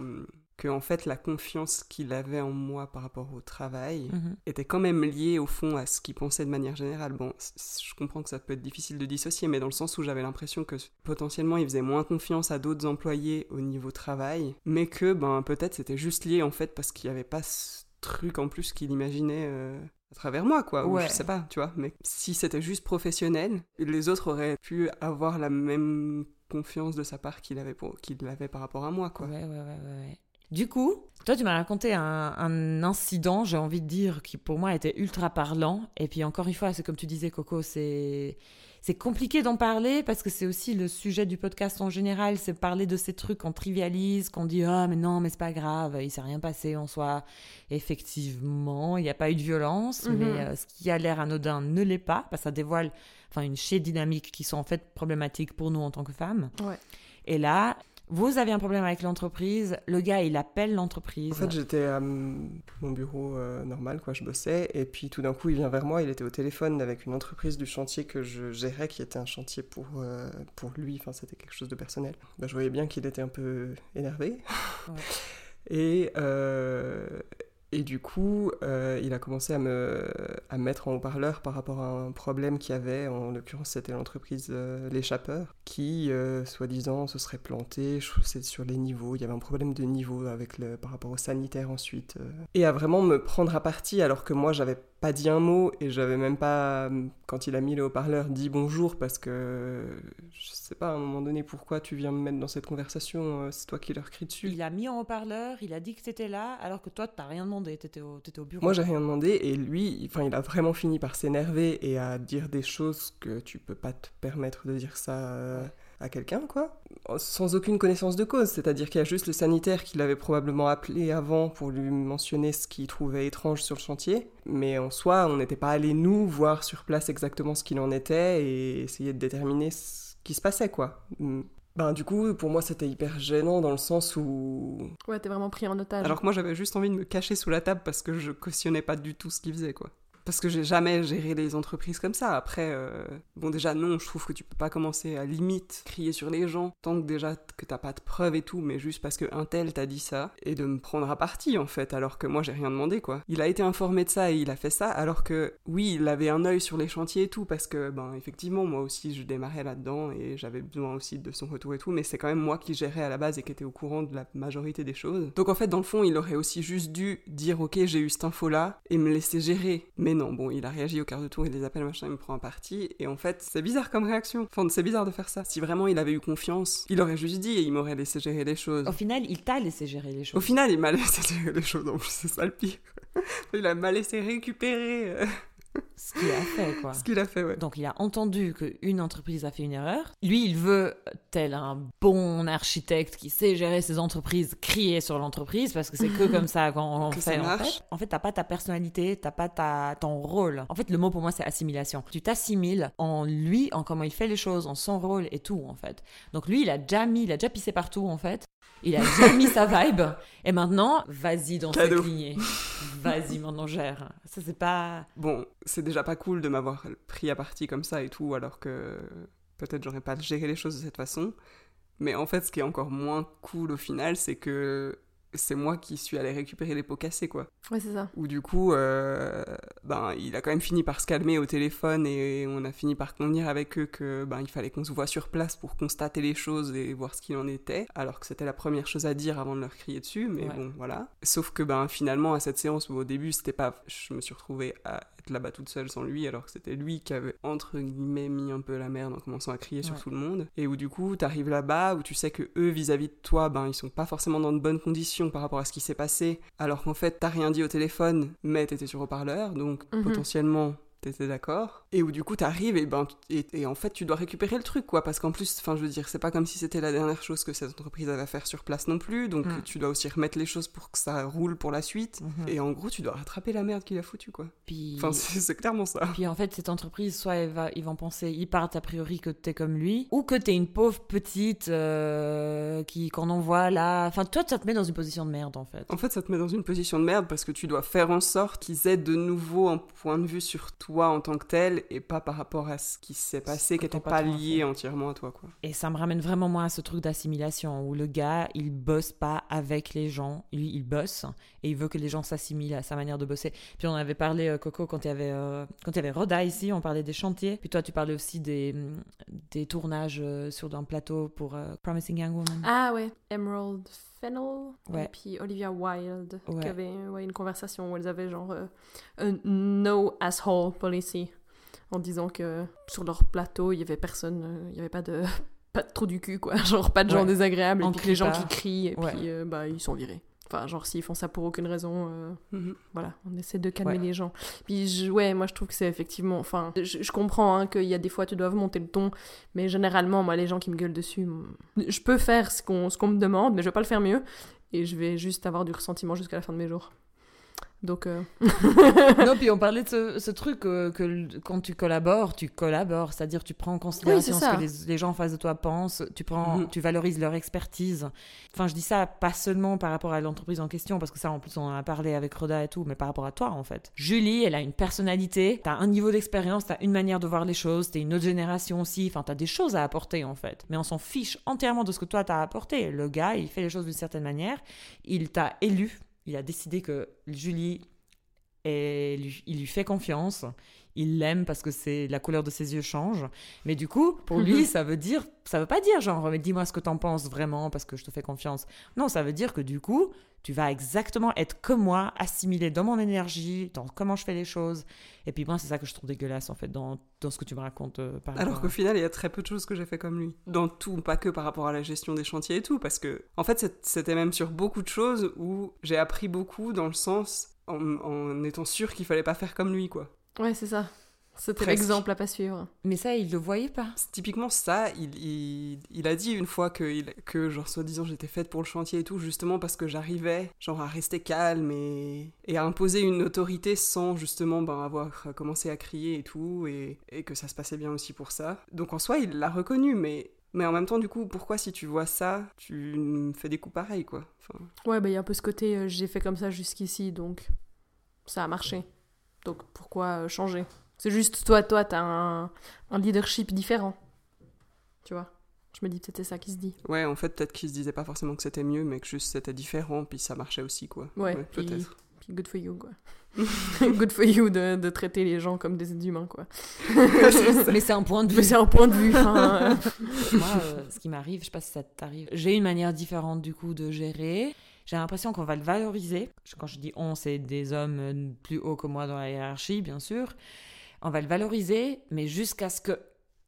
que en fait la confiance qu'il avait en moi par rapport au travail Mhm. était quand même liée au fond à ce qu'il pensait de manière générale. Bon, je comprends que ça peut être difficile de dissocier, mais dans le sens où j'avais l'impression que potentiellement il faisait moins confiance à d'autres employés au niveau travail, mais que ben peut-être c'était juste lié en fait parce qu'il n'y avait pas ce truc en plus qu'il imaginait. euh, à travers moi, quoi, ou Ouais. je sais pas, tu vois, mais si c'était juste professionnel, les autres auraient pu avoir la même confiance de sa part qu'il avait, pour- qu'il avait par rapport à moi, quoi. Ouais, ouais, ouais, ouais. Du coup, toi, tu m'as raconté un, un incident, j'ai envie de dire, qui pour moi était ultra parlant. Et puis encore une fois, c'est comme tu disais, Coco, c'est c'est compliqué d'en parler parce que c'est aussi le sujet du podcast en général, c'est parler de ces trucs qu'on trivialise, qu'on dit ah mais non mais c'est pas grave, il s'est rien passé en soi. Effectivement, il n'y a pas eu de violence, Mhm. mais euh, ce qui a l'air anodin ne l'est pas, parce que ça dévoile enfin une chaîne dynamique qui sont en fait problématiques pour nous en tant que femmes. Ouais. Et là, vous avez un problème avec l'entreprise, le gars il appelle l'entreprise. En fait, j'étais à mon bureau euh, normal, quoi, je bossais, et puis tout d'un coup, il vient vers moi, il était au téléphone avec une entreprise du chantier que je gérais, qui était un chantier pour, euh, pour lui, enfin, c'était quelque chose de personnel. Bah, je voyais bien qu'il était un peu énervé. Ouais. [laughs] Et, euh, et du coup, euh, il a commencé à me, à me mettre en haut-parleur par rapport à un problème qu'il y avait. En l'occurrence, c'était l'entreprise euh, L'échappeur qui, euh, soi-disant, se serait plantée. Sur les niveaux. Il y avait un problème de niveau avec le, par rapport au sanitaire ensuite. euh. Et à vraiment me prendre à partie alors que moi, j'avais pas dit un mot et j'avais même pas, quand il a mis le haut-parleur, dit bonjour parce que je sais pas à un moment donné pourquoi tu viens me mettre dans cette conversation. euh, C'est toi qui leur crie dessus. Il a mis en haut-parleur, il a dit que t'étais là, alors que toi t'as rien demandé, t'étais au, t'étais au bureau. Moi, j'ai rien demandé et lui, enfin, il a vraiment fini par s'énerver et à dire des choses que tu peux pas te permettre de dire ça euh, à quelqu'un, quoi. Sans aucune connaissance de cause. C'est-à-dire qu'il y a juste le sanitaire qui l'avait probablement appelé avant pour lui mentionner ce qu'il trouvait étrange sur le chantier. Mais en soi, on n'était pas allé nous voir sur place exactement ce qu'il en était et essayer de déterminer ce qui se passait, quoi. Mm. Ben, du coup, pour moi, c'était hyper gênant dans le sens où Ouais, t'es vraiment pris en otage. alors que moi, j'avais juste envie de me cacher sous la table parce que je cautionnais pas du tout ce qu'il faisait, quoi. Parce que j'ai jamais géré les entreprises comme ça. Après, euh, bon, déjà, non, je trouve que tu peux pas commencer à limite crier sur les gens tant que déjà que t'as pas de preuves et tout, mais juste parce que un tel t'a dit ça et de me prendre à partie, en fait, alors que moi, j'ai rien demandé, quoi. Il a été informé de ça et il a fait ça, alors que, oui, il avait un œil sur les chantiers et tout, parce que, ben, effectivement, moi aussi, je démarrais là-dedans et j'avais besoin aussi de son retour et tout, mais c'est quand même moi qui gérais à la base et qui était au courant de la majorité des choses. Donc, en fait, dans le fond, il aurait aussi juste dû dire, ok, j'ai eu cette info-là et me laisser gérer. Non, bon, il a réagi au quart de tour, il les appelle, machin, il me prend en partie. Et en fait, c'est bizarre comme réaction. Enfin, c'est bizarre de faire ça. Si vraiment il avait eu confiance, il aurait juste dit et il m'aurait laissé gérer les choses. Au final, il t'a laissé gérer les Au choses. final, il m'a [laughs] laissé gérer les choses, en plus, c'est ça le pire. Il a m'a laissé récupérer euh, [laughs] Ce qu'il a fait, quoi. ce qu'il a fait, ouais. Donc il a entendu qu'une entreprise a fait une erreur. Lui, il veut, tel un bon architecte qui sait gérer ses entreprises, crier sur l'entreprise parce que c'est que comme ça qu'on [laughs] Que fait, ça en marche. fait. En fait, t'as pas ta personnalité, t'as pas ta, ton rôle. En fait, le mot pour moi, c'est assimilation. Tu t'assimiles en lui, en comment il fait les choses, en son rôle et tout, en fait. Donc lui, il a déjà mis, il a déjà pissé partout, en fait. Il a déjà mis sa vibe. Et maintenant, vas-y dans Cadeau. cette lignée. Vas-y, maintenant gère. Ça, c'est pas... Bon, c'est déjà pas cool de m'avoir pris à partie comme ça et tout, alors que peut-être j'aurais pas géré les choses de cette façon. Mais en fait, ce qui est encore moins cool au final, c'est que c'est moi qui suis allé récupérer les pots cassés, quoi. Ouais, c'est ça. Où du coup, euh, ben, il a quand même fini par se calmer au téléphone et on a fini par convenir avec eux que ben, il fallait qu'on se voit sur place pour constater les choses et voir ce qu'il en était, alors que c'était la première chose à dire avant de leur crier dessus, mais Ouais. bon, voilà. Sauf que ben, finalement, à cette séance où au début, c'était pas. Je me suis retrouvée à là-bas toute seule sans lui, alors que c'était lui qui avait entre guillemets mis un peu la merde en commençant à crier sur tout le monde. Et où du coup, t'arrives là-bas où tu sais que eux, vis-à-vis de toi, ben, ils sont pas forcément dans de bonnes conditions par rapport à ce qui s'est passé, alors qu'en fait, t'as rien dit au téléphone, mais t'étais sur haut-parleur, donc Mhm. potentiellement t'étais d'accord. Et où du coup t'arrives et ben et, et en fait tu dois récupérer le truc quoi, parce qu'en plus, enfin je veux dire, c'est pas comme si c'était la dernière chose que cette entreprise avait à faire sur place non plus, donc Mm. tu dois aussi remettre les choses pour que ça roule pour la suite. Mhm. Et en gros, tu dois rattraper la merde qu'il a foutu quoi. Puis... Enfin, c'est c'est clairement ça. Puis en fait, cette entreprise, soit elle va, ils vont penser, ils partent a priori que t'es comme lui, ou que t'es une pauvre petite euh, qui qu'on envoie là. Enfin, toi, ça te met dans une position de merde en fait. En fait, ça te met dans une position de merde parce que tu dois faire en sorte qu'ils aient de nouveau un point de vue sur toi toi en tant que tel et pas par rapport à ce qui s'est passé, qui n'était pas lié fait. entièrement à toi, quoi. Et ça me ramène vraiment moins à ce truc d'assimilation où le gars, il bosse pas avec les gens, lui, il bosse et il veut que les gens s'assimilent à sa manière de bosser. Puis on avait parlé, euh, Coco, quand il y avait, euh, quand il y avait Roda ici, on parlait des chantiers. Puis toi, tu parlais aussi des, des tournages euh, sur un plateau pour euh, Promising Young Woman. Ah ouais, Emerald Fennell Ouais. et puis Olivia Wilde Ouais. qui avaient ouais, une conversation où elles avaient genre euh, un no asshole policy en disant que sur leur plateau il y avait personne, euh, il y avait pas de [laughs] pas de trou du cul quoi, [laughs] genre pas de gens désagréables et puis que les gens qui crient et puis euh, bah ils sont virés. Enfin genre s'ils font ça pour aucune raison euh, Mhm. voilà, on essaie de calmer Ouais. les gens. Puis je- ouais, moi je trouve que c'est effectivement, enfin, je, je comprends hein, qu'il y a des fois tu dois monter le ton, mais généralement moi les gens qui me gueulent dessus, je peux faire ce qu'on ce qu'on me demande, mais je vais pas le faire mieux et je vais juste avoir du ressentiment jusqu'à la fin de mes jours. Donc euh, non, puis on parlait de ce, ce truc euh, que quand tu collabores, tu collabores, c'est-à-dire tu prends en considération Oui, ce que les, les gens en face de toi pensent, tu prends, Mhm. tu valorises leur expertise. Enfin, je dis ça pas seulement par rapport à l'entreprise en question, parce que ça, en plus, on en a parlé avec Roda et tout, mais par rapport à toi, en fait. Julie, elle a une personnalité, t'as un niveau d'expérience, t'as une manière de voir les choses, t'es une autre génération aussi, enfin, t'as des choses à apporter, en fait. Mais on s'en fiche entièrement de ce que toi t'as apporté. Le gars, il fait les choses d'une certaine manière, il t'a élu, il a décidé que Julie et il lui fait confiance. Il l'aime parce que c'est la couleur de ses yeux change. Mais du coup, pour lui, ça veut dire, ça veut pas dire genre, mais dis-moi ce que t'en penses vraiment parce que je te fais confiance. Non, ça veut dire que du coup, tu vas exactement être comme moi, assimilé dans mon énergie, dans comment je fais les choses. Et puis moi, c'est ça que je trouve dégueulasse en fait dans, dans ce que tu me racontes euh, par Alors qu'au à- final, il y a très peu de choses que j'ai fait comme lui. Dans tout, pas que par rapport à la gestion des chantiers et tout, parce que, en fait, c'était même sur beaucoup de choses où j'ai appris beaucoup dans le sens en, en étant sûr qu'il fallait pas faire comme lui, quoi. Ouais, c'est ça. C'était l'exemple à pas suivre. Mais ça, il le voyait pas. C'est typiquement ça, il, il, il a dit une fois que, il- que genre, soi-disant, j'étais faite pour le chantier et tout, justement parce que j'arrivais, genre, à rester calme et, et à imposer une autorité sans, justement, ben, avoir commencé à crier et tout, et, et que ça se passait bien aussi pour ça. Donc, en soi, il l'a reconnu, mais, mais en même temps, du coup, pourquoi, si tu vois ça, tu me fais des coups pareils, quoi enfin, Ouais, bah il y a un peu ce côté euh, j'ai fait comme ça jusqu'ici donc ça a marché. Donc pourquoi euh, changer? C'est juste toi, toi, t'as un, un leadership différent. Tu vois? Je me dis peut-être c'est ça qui se dit. Ouais, en fait, peut-être qu'il se disait pas forcément que c'était mieux, mais que juste c'était différent, puis ça marchait aussi, quoi. Ouais, puis- peut-être. Puis good for you, quoi. [laughs] good for you de, de traiter les gens comme des humains, quoi. Mais c'est un point de vue. Mais c'est un point de vue. euh, [laughs] Moi, euh, ce qui m'arrive, je sais pas si ça t'arrive, j'ai une manière différente du coup de gérer. J'ai l'impression qu'on va le valoriser. Quand je dis on, c'est des hommes euh, plus hauts que moi dans la hiérarchie, bien sûr. On va le valoriser, mais jusqu'à ce que.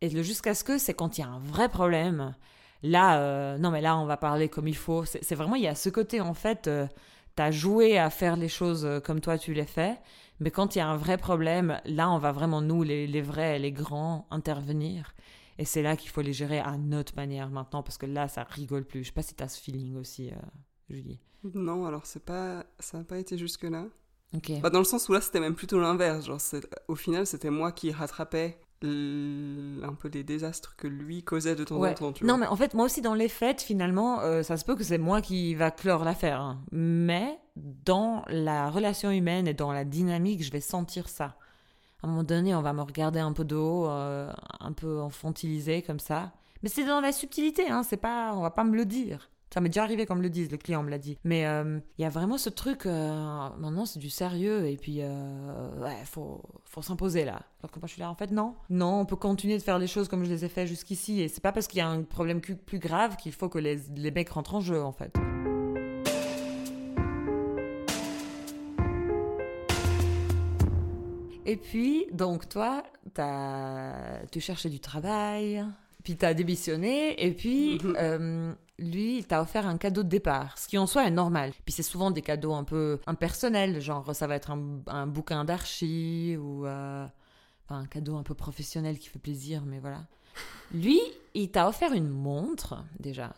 Et jusqu'à ce que, c'est quand il y a un vrai problème. Là, euh, non, mais là, on va parler comme il faut. C'est vraiment, il y a ce côté, en fait, euh, t'as joué à faire les choses euh, comme toi tu les fais. Mais quand il y a un vrai problème, là, on va vraiment, nous, les, vrais, les grands, intervenir. Et c'est là qu'il faut les gérer à notre manière maintenant, parce que là, ça rigole plus. Je sais pas si t'as ce feeling aussi, Julie. Non, alors c'est pas, ça n'a pas été jusque-là. Ok. Bah, dans le sens où là, c'était même plutôt l'inverse. Genre, au final, c'était moi qui rattrapais l- un peu les désastres que lui causait de temps Ouais. en temps. Tu Non, vois. mais en fait, moi aussi, dans les fêtes, finalement, euh, ça se peut que c'est moi qui va clore l'affaire. hein. Mais dans la relation humaine et dans la dynamique, je vais sentir ça. À un moment donné, on va me regarder un peu de haut, euh, un peu enfantilisé comme ça. Mais c'est dans la subtilité, hein, c'est pas, on va pas me le dire. Ça m'est déjà arrivé qu'on me le dise, le client me l'a dit. Mais euh, il y a vraiment ce truc, euh, maintenant c'est du sérieux, et puis euh, ouais, faut, faut s'imposer là. Alors que moi je suis là, en fait non. Non, on peut continuer de faire les choses comme je les ai fait jusqu'ici, et c'est pas parce qu'il y a un problème plus grave qu'il faut que les, les mecs rentrent en jeu en fait. Et puis, donc toi, t'as- tu cherchais du travail, puis t'as démissionné, et puis Mhm. euh, lui, il t'a offert un cadeau de départ, ce qui en soi est normal. Puis c'est souvent des cadeaux un peu impersonnels, genre ça va être un, un bouquin d'archi ou euh, enfin, un cadeau un peu professionnel qui fait plaisir, mais voilà. Lui, il t'a offert une montre déjà.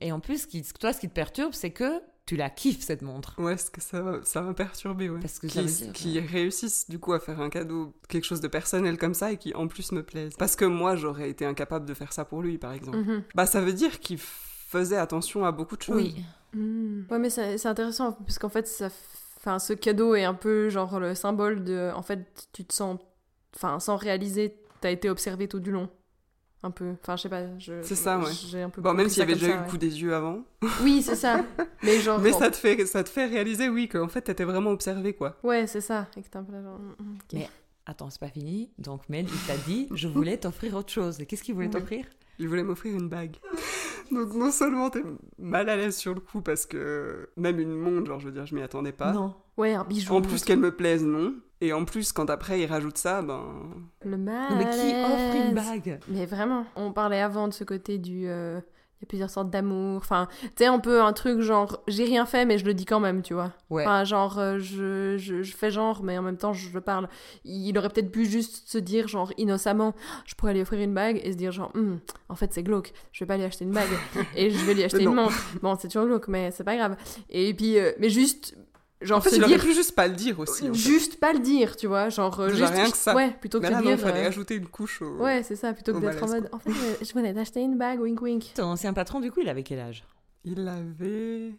Et en plus, ce qui- toi, ce qui te perturbe, c'est que tu la kiffes cette montre. Ouais, c'est que ça m'a- ça m'a perturbé, ouais. Parce que ça Qui, veut dire, qui réussissent du coup à faire un cadeau, quelque chose de personnel comme ça et qui en plus me plaise. Parce que moi, j'aurais été incapable de faire ça pour lui, par exemple. mhm. Bah, ça veut dire qu'il faisait attention à beaucoup de choses. Oui. Mm. Ouais, mais c'est intéressant parce qu'en fait, ça, enfin, ce cadeau est un peu genre le symbole de, en fait, tu te sens enfin, sans réaliser, t'as été observé tout du long. Un peu. Enfin, je sais pas. je- C'est ça, ouais. J'ai un peu. Bon, même s'il y avait déjà ça, eu le ouais. coup des yeux avant. Oui, c'est ça. [laughs] Mais genre. Mais bon. ça te, fait, ça te fait réaliser, oui, qu'en fait, t'étais vraiment observé, quoi. Ouais, c'est ça. Et que t'es un peu là, genre, mm, mm, ok. Mais- Attends, c'est pas fini. Donc Mel, il t'a dit, je voulais t'offrir autre chose. Et qu'est-ce qu'il voulait Oui. t'offrir? Il voulait m'offrir une bague. Donc non seulement t'es mal à l'aise sur le coup parce que même une montre, genre je veux dire, je m'y attendais pas. Non. Ouais, un bijou. En plus qu'elle me plaise, non. Et en plus, quand après il rajoute ça, ben... Le mal. Mais qui offre une bague? Mais vraiment, on parlait avant de ce côté du. euh, y a plusieurs sortes d'amour. Enfin, tu sais, un peu un truc genre, j'ai rien fait, mais je le dis quand même, tu vois. Ouais. Enfin, genre, euh, je, je, je fais genre, mais en même temps, je, je parle. Il aurait peut-être pu juste se dire, genre, innocemment, je pourrais lui offrir une bague et se dire, genre, Hum, en fait, c'est glauque, je vais pas lui acheter une bague et je vais lui [laughs] acheter une montre. Bon, c'est toujours glauque, mais c'est pas grave. Et puis, euh, mais juste, genre, En fait, se il aurait dire. pu juste pas le dire aussi. en fait. Juste pas le dire, tu vois, genre, euh, Déjà, juste. rien que ça. Ouais, plutôt que de dire. fallait euh, ajouter une couche au... Ouais, c'est ça, plutôt que d'être en mode, en fait, je venais d'acheter une bague, wink wink. Ton ancien patron, du coup, il avait quel âge? Il avait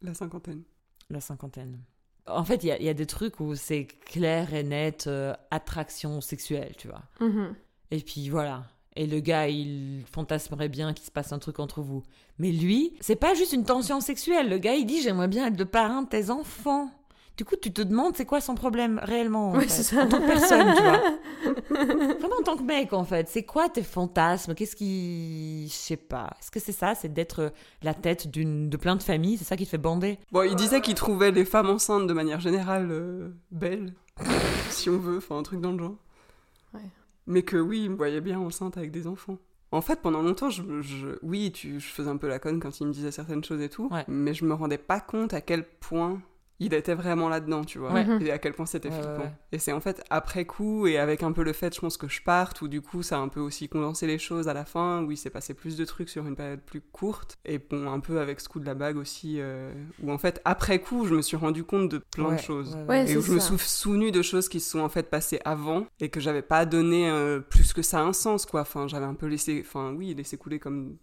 la cinquantaine. La cinquantaine. En fait, il y, a- il y a des trucs où c'est clair et net, euh, attraction sexuelle, tu vois. Mhm. Et puis voilà. Et le gars, il fantasmerait bien qu'il se passe un truc entre vous. Mais lui, c'est pas juste une tension sexuelle. Le gars, il dit J'aimerais bien être le parrain de tes enfants. Du coup, tu te demandes c'est quoi son problème réellement en Ouais, fait, c'est ça. en tant que personne, tu vois. [laughs] Vraiment en tant que mec, en fait. C'est quoi tes fantasmes? Qu'est-ce qui. Je sais pas. Est-ce que c'est ça? C'est d'être la tête d'une de plein de familles? C'est ça qui te fait bander? Bon, il disait qu'il trouvait les femmes enceintes de manière générale euh, belles, [laughs] si on veut, enfin un truc dans le genre. Ouais. Mais que oui, il me voyait bien enceinte avec des enfants. En fait, pendant longtemps, je, je- oui, tu, je faisais un peu la conne quand il me disait certaines choses et tout, Ouais. mais je me rendais pas compte à quel point il était vraiment là-dedans, tu vois, Ouais. Et à quel point c'était Ouais, flippant. ouais. Et c'est en fait après coup, et avec un peu le fait, je pense que je parte, où du coup, ça a un peu aussi condensé les choses à la fin, où il s'est passé plus de trucs sur une période plus courte, et bon, un peu avec ce coup de la bague aussi, euh, où en fait, après coup, je me suis rendu compte de plein Ouais, de choses. ouais, Ouais, Et où je me suis souvenu de choses qui se sont en fait passées avant et que j'avais pas donné euh, plus que ça un sens quoi. Enfin, j'avais un peu laissé, enfin oui, laissé couler comme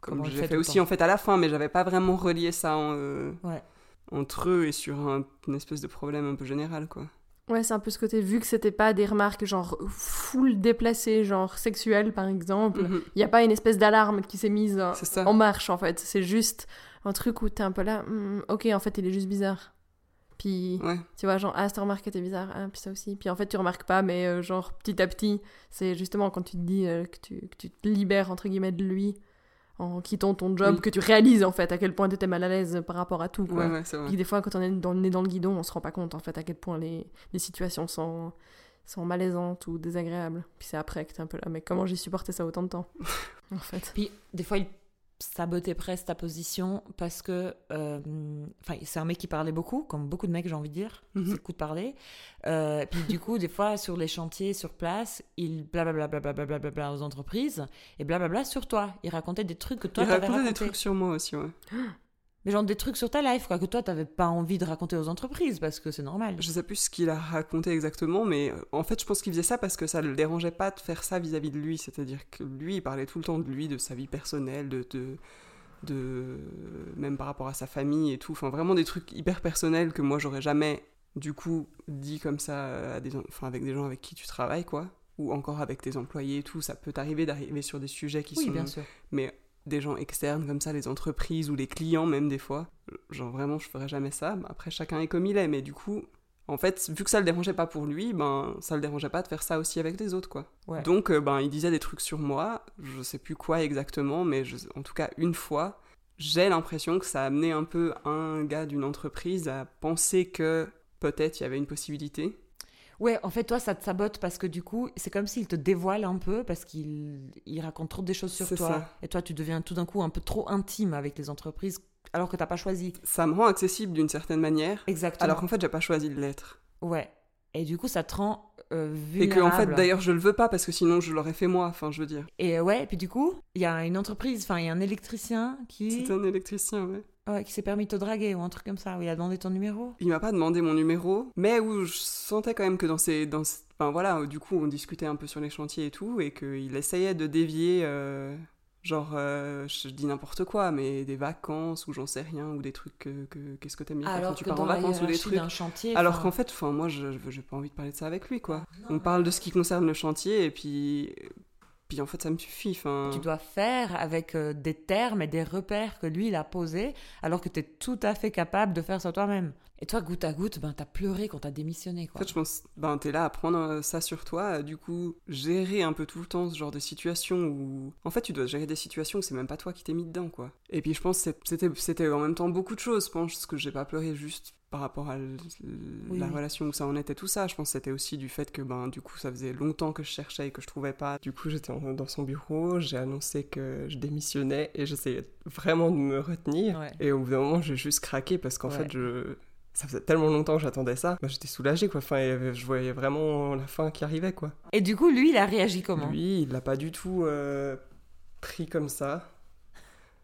Comme comme j'ai fait aussi temps. en fait à la fin, mais j'avais pas vraiment relié ça en, euh, Ouais. Entre eux et sur un, une espèce de problème un peu général quoi. Ouais, c'est un peu ce côté, vu que c'était pas des remarques genre full déplacées, genre sexuelles par exemple, il Mhm. y a pas une espèce d'alarme qui s'est mise en marche en fait. C'est juste un truc où t'es un peu là, Hmm, ok, en fait, il est juste bizarre. Puis, Ouais. tu vois, genre, ah, cette remarque était bizarre, ah, puis ça aussi. Puis en fait, tu remarques pas, mais euh, genre, petit à petit, c'est justement quand tu te dis euh, que, tu, que tu te libères, entre guillemets, de lui, en quittant ton job, Oui. que tu réalises en fait à quel point t'étais mal à l'aise par rapport à tout. Quoi. Ouais, ouais, vrai. Des fois, quand on est dans le nez dans le guidon, on se rend pas compte en fait à quel point les, les situations sont, sont malaisantes ou désagréables. Puis c'est après que t'es un peu là, mais comment j'ai supporté ça autant de temps [laughs] En fait. Puis des fois, sabotait presque ta position parce que. euh, Enfin, c'est un mec qui parlait beaucoup, comme beaucoup de mecs, j'ai envie de dire. Mhm. C'est le coup de parler. Euh, puis du coup, des fois, sur les chantiers, sur place, il blablabla blablabla blablabla aux entreprises et blablabla sur toi. Il racontait des trucs que toi, Il racontait raconté. des trucs sur moi aussi, ouais. [gasps] Mais genre des trucs sur ta life, quoi, que toi, t'avais pas envie de raconter aux entreprises parce que c'est normal. Je sais plus ce qu'il a raconté exactement, mais euh, en fait, je pense qu'il faisait ça parce que ça le dérangeait pas de faire ça vis-à-vis de lui. C'est-à-dire que lui, il parlait tout le temps de lui, de sa vie personnelle, de, de, de même par rapport à sa famille et tout. Enfin, vraiment des trucs hyper personnels que moi, j'aurais jamais, du coup, dit comme ça à des, enfin, avec des gens avec qui tu travailles, quoi. Ou encore avec tes employés et tout. Ça peut t'arriver d'arriver sur des sujets qui Oui, sont bien sûr. mais des gens externes comme ça, les entreprises ou les clients même des fois. Genre vraiment, je ferais jamais ça. Mais après, chacun est comme il est. Mais du coup, en fait, vu que ça le dérangeait pas pour lui, ben ça le dérangeait pas de faire ça aussi avec les autres, quoi. Ouais. Donc, euh, ben il disait des trucs sur moi. Je sais plus quoi exactement, mais je- en tout cas une fois, j'ai l'impression que ça a amené un peu un gars d'une entreprise à penser que peut-être il y avait une possibilité. Ouais, en fait, toi, ça te sabote parce que du coup, c'est comme s'il te dévoile un peu parce qu'il il raconte trop des choses sur C'est toi. ça. Et toi, tu deviens tout d'un coup un peu trop intime avec les entreprises alors que t'as pas choisi. Ça me rend accessible d'une certaine manière, Exactement. alors qu'en fait, j'ai pas choisi de l'être. Ouais. Et du coup, ça te rend euh, Et vulnérable. que en fait, d'ailleurs, je le veux pas parce que sinon, je l'aurais fait moi. Enfin, je veux dire. Et euh, ouais, et puis du coup, il y a une entreprise, enfin, il y a un électricien qui, C'était un électricien, ouais. Ouais, qui s'est permis de te draguer ou un truc comme ça, où il a demandé ton numéro. Il m'a pas demandé mon numéro, mais où je sentais quand même que dans ces, dans, enfin voilà, du coup on discutait un peu sur les chantiers et tout, et qu'il essayait de dévier, euh, Genre, euh, je dis n'importe quoi, mais des vacances ou j'en sais rien, ou des trucs que. que- Qu'est-ce que t'aimes bien Alors quand tu que pars en vacances ou des trucs. chantier, Alors qu'en fait, enfin, moi, je j'ai pas envie de parler de ça avec lui, quoi. On parle de ce qui concerne le chantier, et puis. Puis en fait, ça me suffit. Enfin, tu dois faire avec euh, des termes et des repères que lui il a posés, alors que tu es tout à fait capable de faire ça toi-même. Et toi, goutte à goutte, ben, t'as pleuré quand t'as démissionné. En Quoi. fait, je pense, ben, t'es là à prendre euh, ça sur toi, euh, du coup, gérer un peu tout le temps ce genre de situation où. En fait, tu dois gérer des situations où c'est même pas toi qui t'es mis dedans, quoi. Et puis, je pense que c'était, c'était en même temps beaucoup de choses. Je pense que j'ai pas pleuré juste par rapport à l- Oui, la oui. relation où ça en était, tout ça. Je pense que c'était aussi du fait que, ben, du coup, ça faisait longtemps que je cherchais et que je trouvais pas. Du coup, j'étais en- dans son bureau, j'ai annoncé que je démissionnais et j'essayais vraiment de me retenir. Ouais. Et au bout d'un moment, j'ai juste craqué parce qu'en Ouais. fait, je... ça faisait tellement longtemps que j'attendais ça. Bah, J'étais soulagée, quoi. Enfin, je voyais vraiment la fin qui arrivait, quoi. Et du coup, lui, il a réagi comment? Lui, il l'a pas du tout euh, pris comme ça.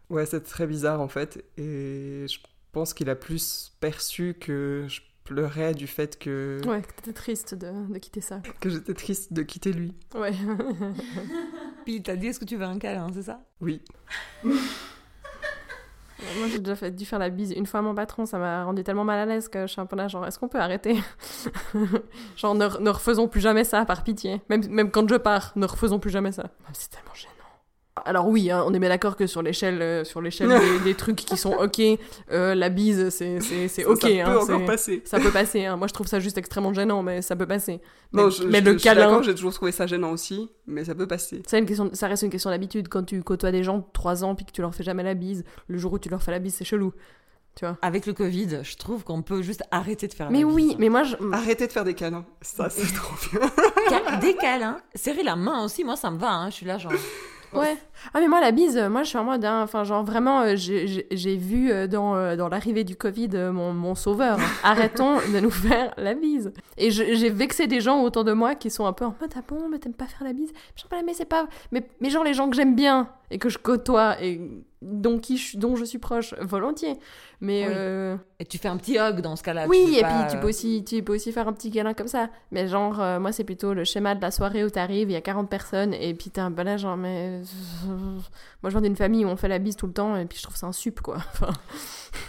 Ouais, c'est très bizarre, en fait. Et je pense qu'il a plus perçu que je pleurais du fait que, Ouais, que t'étais triste de, de quitter ça. que j'étais triste de quitter lui. Ouais. [laughs] Puis il t'a dit est-ce que tu veux un câlin, c'est ça? Oui. Moi, j'ai déjà dû faire la bise une fois à mon patron, ça m'a rendu tellement mal à l'aise que je suis un peu là, genre, est-ce qu'on peut arrêter? [laughs] Genre, ne, refaisons plus jamais ça, par pitié. Même, quand je pars, ne refaisons plus jamais ça. C'est tellement gênant. Alors oui, hein, on est bien d'accord que sur l'échelle, euh, sur l'échelle des, [laughs] des trucs qui sont ok, euh, la bise, c'est, c'est, c'est Ça, ok. ça peut hein, encore passer. ça peut passer. hein. Moi, je trouve ça juste extrêmement gênant, mais ça peut passer. Non, mais, je, mais je- le je suis câlin, d'accord, j'ai toujours trouvé ça gênant aussi, mais ça peut passer. c'est une question, ça reste une question d'habitude. Quand tu côtoies des gens de 3 ans puis que tu leur fais jamais la bise, le jour où tu leur fais la bise, c'est chelou. Tu vois Avec le Covid, je trouve qu'on peut juste arrêter de faire Mais la oui, bise. mais moi, je... Arrêtez de faire des câlins. Ça, c'est [laughs] trop bien. Des câlins, serrer la main aussi, moi ça me va, hein. je suis là genre... Ouais. Ah mais moi la bise, euh, moi je suis en mode, hein, enfin genre vraiment, euh, j'ai- vu euh, dans, dans l'arrivée du Covid mon, mon sauveur. [laughs] Arrêtons de nous faire la bise. Et j'ai vexé des gens autour de moi qui sont un peu en mode, ah bon, mais t'aimes pas faire la bise? Je sais pas, mais c'est pas... Mais, mais genre les gens que j'aime bien et que je côtoie et dont, qui je, dont je suis proche, volontiers. Mais... Oui. euh, Et tu fais un petit hug dans ce cas-là. Oui, et pas, puis tu euh, peux, aussi, tu peux aussi faire un petit câlin comme ça. Mais genre, euh, moi, c'est plutôt le schéma de la soirée où t'arrives, il y a 40 personnes, et puis t'es un peu là, genre, mais. Moi, je viens d'une famille où on fait la bise tout le temps, et puis je trouve ça un sup, quoi. [laughs] Enfin,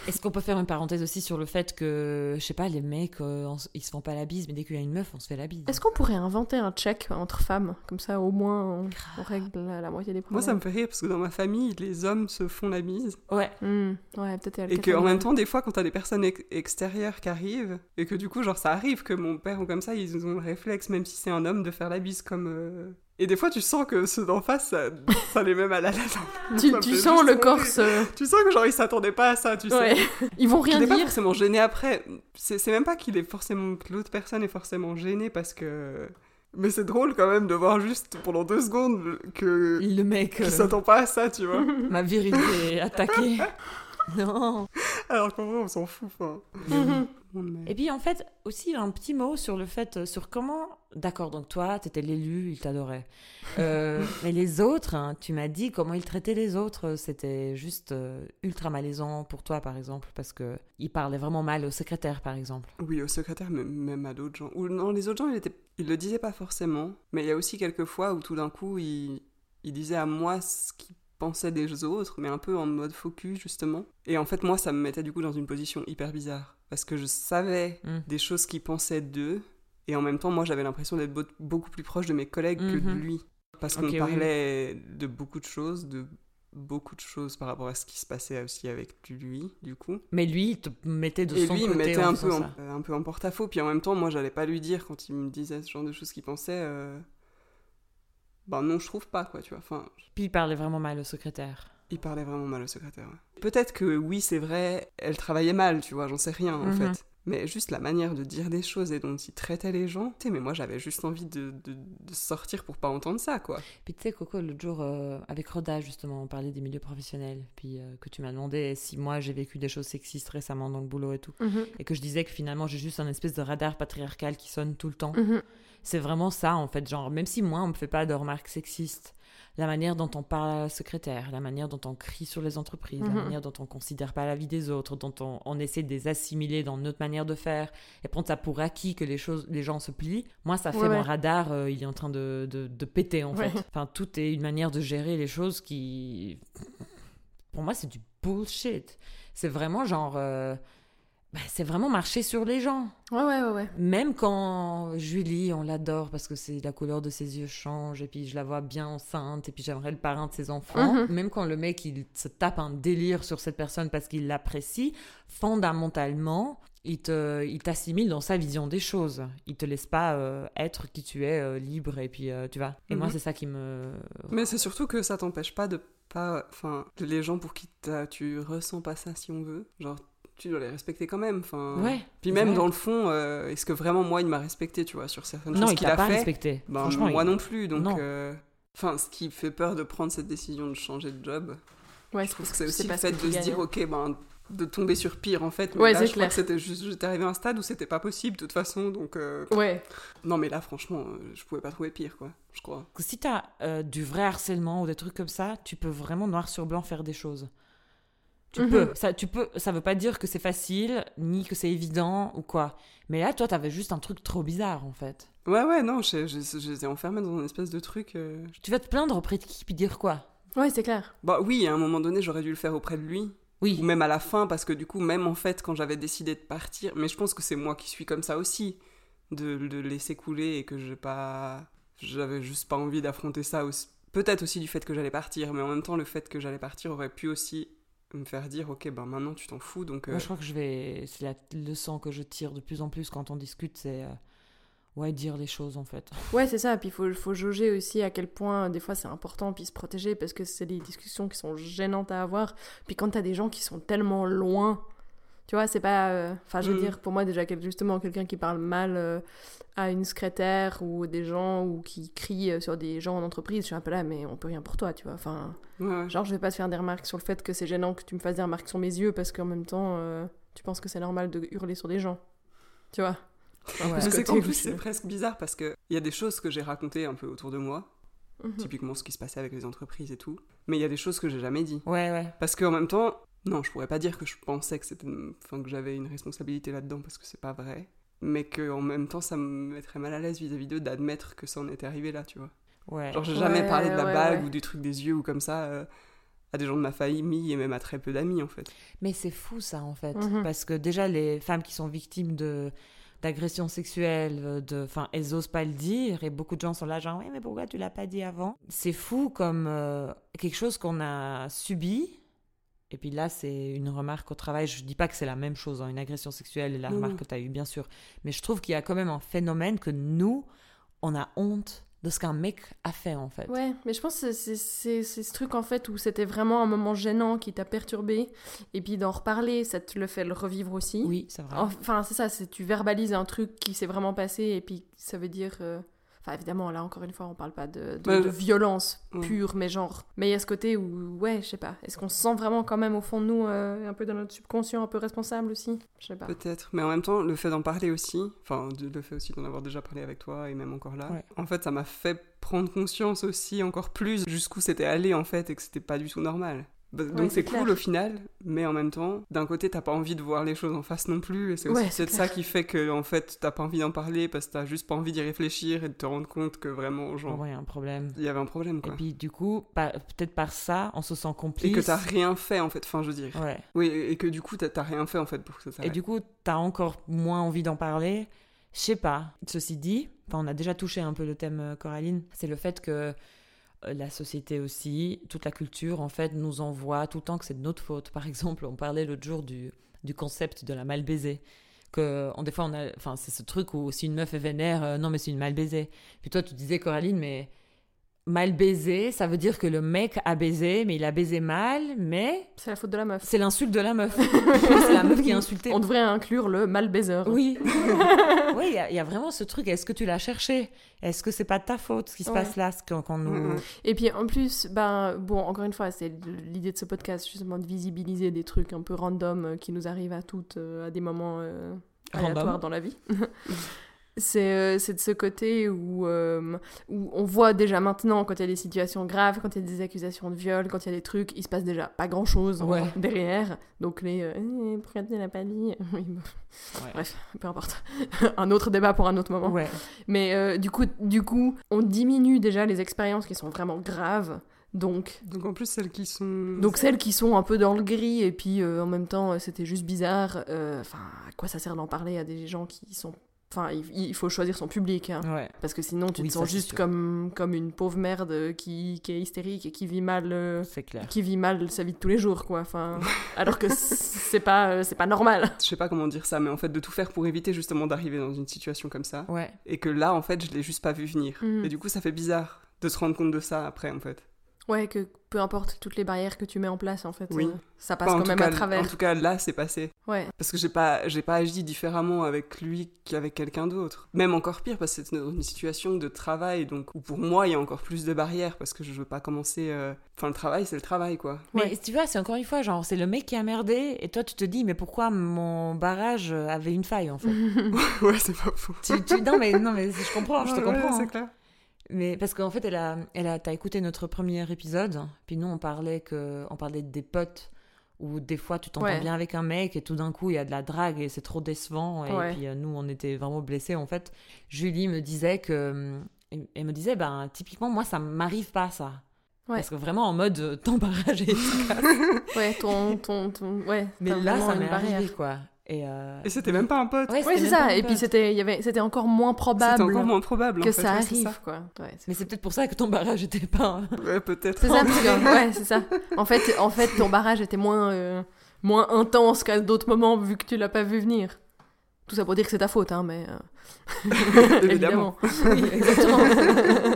Est-ce qu'on peut faire une parenthèse aussi sur le fait que, je sais pas, les mecs, euh, on ils se font pas la bise, mais dès qu'il y a une meuf, on se fait la bise. Est-ce qu'on pourrait inventer un check entre femmes? Comme ça, au moins, on, on règle la, la moitié des Moi, problèmes. ça me fait rire parce que dans ma famille, les hommes se font la bise. Ouais. Hmm, ouais, peut-être. Et qu'en même temps, des fois, quand t'as des personnes ex- extérieures qui arrivent, et que du coup, genre, ça arrive que mon père ou comme ça, ils ont le réflexe, même si c'est un homme, de faire la bise comme. euh, Et des fois, tu sens que ceux d'en face, ça, ça les met mal à l'aise. Tu, me tu fait sens le corse. Tu sens que genre, ils s'attendaient pas à ça, tu sais. Ouais. [laughs] Ils vont rien est pas dire. forcément gêné après. C'est même pas qu'il est forcément que l'autre personne est forcément gênée parce que. Mais c'est drôle quand même de voir juste pendant deux secondes que Le mec, euh, s'attend pas à ça, tu vois. [laughs] ma virilité est attaquée. [laughs] non. Alors qu'en vrai, on s'en fout. Enfin. Mais- Et puis en fait, aussi un petit mot sur le fait, euh, sur comment, d'accord, donc toi, t'étais l'élu, il t'adorait. Euh, [laughs] mais les autres, hein, tu m'as dit comment il traitait les autres, c'était juste euh, ultra malaisant pour toi, par exemple, parce que il parlait vraiment mal au secrétaire, par exemple. Oui, au secrétaire, mais même à d'autres gens. Ou non, les autres gens, ils, étaient... ils le disaient pas forcément. Mais il y a aussi quelques fois où tout d'un coup, ils il disaient à moi ce qu'ils pensaient des autres, mais un peu en mode focus, justement. Et en fait, moi, ça me mettait du coup dans une position hyper bizarre. Parce que je savais Mm. des choses qu'ils pensaient d'eux. Et en même temps, moi, j'avais l'impression d'être beau- beaucoup plus proche de mes collègues que de Mhm. lui. Parce qu'on oui, parlait de beaucoup de choses, de beaucoup de choses par rapport à ce qui se passait aussi avec lui, du coup. Mais lui, il te mettait de Et son lui, il côté me mettait en un peu, en, un peu en porte-à-faux. Puis en même temps, moi, j'allais pas lui dire quand il me disait ce genre de choses qu'il pensait. euh, Ben non, je trouve pas, quoi, tu vois. Enfin, Puis il parlait vraiment mal au secrétaire. il parlait vraiment mal au secrétaire. ouais. Peut-être que oui, c'est vrai, elle travaillait mal, tu vois, j'en sais rien, en Mhm. fait. Mais juste la manière de dire des choses et dont il traitait les gens. Tu sais, mais moi, j'avais juste envie de, de- de sortir pour pas entendre ça, quoi. Puis tu sais, Coco, l'autre jour, euh, avec Roda, justement, on parlait des milieux professionnels. Puis euh, que tu m'as demandé si moi j'ai vécu des choses sexistes récemment dans le boulot et tout. Mhm, Et que je disais que finalement j'ai juste un espèce de radar patriarcal qui sonne tout le temps. mhm. C'est vraiment ça, en fait. Genre, même si moi, on me fait pas de remarques sexistes, la manière dont on parle à la secrétaire, la manière dont on crie sur les entreprises, la Mhm. manière dont on considère pas la vie des autres, dont on, on essaie de les assimiler dans notre manière de faire et prendre ça pour acquis que les choses, les gens se plient. Moi, ça fait Ouais, mon ouais. radar, euh, il est en train de, de, de péter en Ouais. fait. Enfin, tout est une manière de gérer les choses qui, pour moi, c'est du bullshit. C'est vraiment genre, euh, bah, c'est vraiment marcher sur les gens. Ouais, ouais, ouais, ouais. Même quand Julie, on l'adore parce que c'est la couleur de ses yeux change et puis je la vois bien enceinte et puis j'aimerais le parrain de ses enfants. Mhm. Même quand le mec il se tape un délire sur cette personne parce qu'il l'apprécie, fondamentalement, il te, il t'assimile dans sa vision des choses. Il te laisse pas euh, être qui tu es, euh, libre et puis euh, tu vois. Et moi Mhm. c'est ça qui me. Mais c'est surtout que ça t'empêche pas de pas. Enfin, les gens pour qui t'as- tu ressens pas ça si on veut, genre, tu dois les respecter quand même. Enfin, Ouais. Puis même vrai. dans le fond, euh, est-ce que vraiment moi il m'a respecté, tu vois, sur certaines Non, choses il qu'il a pas fait? respecté. Ben, Franchement, moi il- non plus, donc. Non. euh, Enfin, ce qui fait peur de prendre cette décision de changer de job, Ouais, je trouve que c'est aussi pas le fait de se dire, ok, ben, de tomber sur pire en fait. Mais Ouais, là, c'est je crois clair. que c'était juste, j'étais arrivé à un stade où c'était pas possible de toute façon, donc. euh, Ouais, Non, mais là, franchement, je pouvais pas trouver pire, quoi, je crois. que si t'as euh, du vrai harcèlement ou des trucs comme ça, tu peux vraiment noir sur blanc faire des choses. Tu Mhm. peux, ça, tu peux, ça veut pas dire que c'est facile, ni que c'est évident ou quoi. Mais là, toi, t'avais juste un truc trop bizarre en fait. Ouais, ouais, non, j'étais enfermé dans une espèce de truc. euh, Tu vas te plaindre auprès de qui puis dire quoi? Ouais, c'est clair. Bah oui, à un moment donné, j'aurais dû le faire auprès de lui. Oui. Ou même à la fin, parce que du coup, même en fait, quand j'avais décidé de partir, mais je pense que c'est moi qui suis comme ça aussi, de le laisser couler et que j'ai pas. J'avais juste pas envie d'affronter ça. aussi. Peut-être aussi du fait que j'allais partir, mais en même temps, le fait que j'allais partir aurait pu aussi me faire dire, ok, ben maintenant tu t'en fous, donc. euh, Moi, je crois que je vais. C'est la leçon que je tire de plus en plus quand on discute, c'est. euh, Ouais, dire les choses en fait. [laughs] Ouais, c'est ça. Puis il faut, faut jauger aussi à quel point, des fois, c'est important, puis se protéger, parce que c'est des discussions qui sont gênantes à avoir. Puis quand t'as des gens qui sont tellement loin, tu vois, c'est pas. euh, Enfin, je veux Mm. dire, pour moi, déjà, justement, quelqu'un qui parle mal euh, à une secrétaire ou des gens, ou qui crie euh, sur des gens en entreprise, je suis un peu là, mais on peut rien pour toi, tu vois. Enfin, ouais, genre, je vais pas te faire des remarques sur le fait que c'est gênant que tu me fasses des remarques sur mes yeux, parce qu'en même temps, euh, tu penses que c'est normal de hurler sur des gens. Tu vois Ouais. Qu'en où plus, c'est- presque bizarre parce que il y a des choses que j'ai racontées un peu autour de moi, Mhm. typiquement ce qui se passait avec les entreprises et tout, mais il y a des choses que j'ai jamais dit. Ouais, ouais. Parce qu'en même temps, non, je pourrais pas dire que je pensais que c'était, enfin que j'avais une responsabilité là-dedans parce que c'est pas vrai, mais que en même temps ça me mettrait mal à l'aise vis-à-vis d'eux d'admettre que ça en était arrivé là, tu vois. Ouais. Genre j'ai jamais Ouais, parlé de la ouais, bague ouais. ou du truc des yeux ou comme ça euh, à des gens de ma famille et même à très peu d'amis en fait. Mais c'est fou ça en fait, Mhm. parce que déjà les femmes qui sont victimes de d'agressions sexuelles, de, enfin elles osent pas le dire et beaucoup de gens sont là genre oui mais pourquoi tu l'as pas dit avant? C'est fou comme euh, quelque chose qu'on a subi. Et puis là c'est une remarque au travail. Je dis pas que c'est la même chose, hein, une agression sexuelle et la remarque que tu as eue bien sûr, mais je trouve qu'il y a quand même un phénomène que nous on a honte de ce qu'un mec a fait en fait. Ouais, mais je pense que c'est- ce truc en fait où c'était vraiment un moment gênant qui t'a perturbé, et puis d'en reparler, ça te le fait le revivre aussi. Oui, c'est vrai. Enfin, c'est ça, tu verbalises un truc qui s'est vraiment passé, et puis ça veut dire. euh, Enfin, évidemment, là encore une fois, on parle pas de, de, Bah, de violence ouais. pure, mais genre. Mais il y a ce côté où, ouais, je sais pas. Est-ce qu'on se sent vraiment quand même au fond de nous, euh, un peu dans notre subconscient, un peu responsable aussi? Je sais pas. Peut-être, mais en même temps, le fait d'en parler aussi, enfin, le fait aussi d'en avoir déjà parlé avec toi et même encore là, Ouais. en fait, ça m'a fait prendre conscience aussi encore plus jusqu'où c'était allé en fait et que c'était pas du tout normal. Bah, Donc Ouais, c'est cool clair. au final, mais en même temps, d'un côté, t'as pas envie de voir les choses en face non plus, et c'est aussi Ouais, peut-être ça qui fait que en fait, t'as pas envie d'en parler parce que t'as juste pas envie d'y réfléchir et de te rendre compte que vraiment, genre, Ouais, il y a un problème. il y avait un problème Et quoi. puis du coup, par- peut-être par ça, on se sent complice. Et que t'as rien fait en fait, enfin je veux dire. Ouais. Oui, et que du coup, t'as rien fait en fait pour que ça Et s'arrête. du coup, t'as encore moins envie d'en parler. Je sais pas. Ceci dit, on a déjà touché un peu le thème, euh, Coraline. C'est le fait que la société aussi, toute la culture, en fait, nous envoie tout le temps que c'est de notre faute. Par exemple, on parlait l'autre jour du, du concept de la mal baisée. Que, on, des fois, on a, enfin, c'est ce truc où si une meuf est vénère, euh, non, mais c'est une mal baisée. Puis toi, tu disais, Coraline, mais mal baisé, ça veut dire que le mec a baisé, mais il a baisé mal, mais C'est la faute de la meuf. c'est l'insulte de la meuf. [laughs] c'est la meuf qui est insultée. On devrait inclure le mal baiser. Oui. [laughs] oui, il y, a- y a vraiment ce truc. Est-ce que tu l'as cherché? Est-ce que c'est pas de ta faute ce qui se Ouais. passe là ce nous... Et puis en plus, ben bon, encore une fois, c'est l'idée de ce podcast justement de visibiliser des trucs un peu random euh, qui nous arrivent à toutes euh, à des moments euh, aléatoires dans la vie. [laughs] c'est euh, c'est de ce côté où, euh, où on voit déjà maintenant quand il y a des situations graves, quand il y a des accusations de viol, quand il y a des trucs, il se passe déjà pas grand chose Ouais. derrière. Donc les euh, Eh, pourquoi tu l'as pas dit? [laughs] Ouais. Bref, peu importe. [laughs] un autre débat pour un autre moment. Ouais. Mais euh, du, coup, du coup, on diminue déjà les expériences qui sont vraiment graves. Donc, Donc en plus, celles qui sont. donc celles qui sont un peu dans le gris et puis euh, en même temps c'était juste bizarre. euh, Enfin, à quoi ça sert d'en parler à des gens qui sont. Enfin, il, faut choisir son public. hein. Ouais. Parce que sinon, tu Oui, te sens juste sûr. comme, comme une pauvre merde qui, qui est hystérique et qui vit mal. euh, clair. qui vit mal sa vie de tous les jours, quoi. Enfin, [laughs] alors que c'est pas, euh, c'est pas normal. [laughs] Je sais pas comment dire ça, mais en fait, de tout faire pour éviter justement d'arriver dans une situation comme ça. Ouais. Et que là, en fait, je l'ai juste pas vu venir. Mhm. Et du coup, ça fait bizarre de se rendre compte de ça après, en fait. Ouais, que peu importe toutes les barrières que tu mets en place, en fait, Oui. euh, ça passe Enfin, quand même cas, à travers. En tout cas, là, c'est passé. Ouais, Parce que j'ai pas, j'ai pas agi différemment avec lui qu'avec quelqu'un d'autre. Même encore pire, parce que c'est dans une situation de travail, donc où pour moi, il y a encore plus de barrières, parce que je veux pas commencer. euh, Enfin, le travail, c'est le travail, quoi. Mais tu vois, c'est encore une fois, genre, c'est le mec qui a merdé, et toi, tu te dis, mais pourquoi mon barrage avait une faille, en fait? [laughs] Ouais, c'est pas faux. tu, tu- Non, mais, non, mais je comprends, je te Ouais, ouais, comprends. c'est hein. clair. Mais parce qu'en fait, elle a, elle a, t'as écouté notre premier épisode, puis nous, on parlait que, on parlait des potes, où des fois, tu t'entends Ouais. bien avec un mec, et tout d'un coup, il y a de la drague, et c'est trop décevant, et Ouais. puis euh, nous, on était vraiment blessés, en fait. Julie me disait que, elle me disait, ben, typiquement, moi, ça m'arrive pas, ça. Ouais. Parce que vraiment, en mode, euh, ton barrage est ouais, ton, ton, ton, ouais. Mais là, ça m'est arrivé, quoi. Et, euh, Et c'était même pas un pote. ouais, Ouais, c'est ça. Et puis c'était, il y avait, c'était encore moins C'était probable encore moins probable. que en fait, ça ouais, arrive, quoi. Ouais, c'est Mais c'est peut-être pour ça que ton barrage était pas. [laughs] Ouais, peut-être. C'est ça, [laughs] parce que- ouais, c'est ça. En fait, en fait, ton barrage était moins, euh, moins intense qu'à d'autres moments vu que tu l'as pas vu venir. Tout ça pour dire que c'est ta faute, hein, mais euh, [laughs] Évidemment. évidemment. [laughs] Oui, exactement.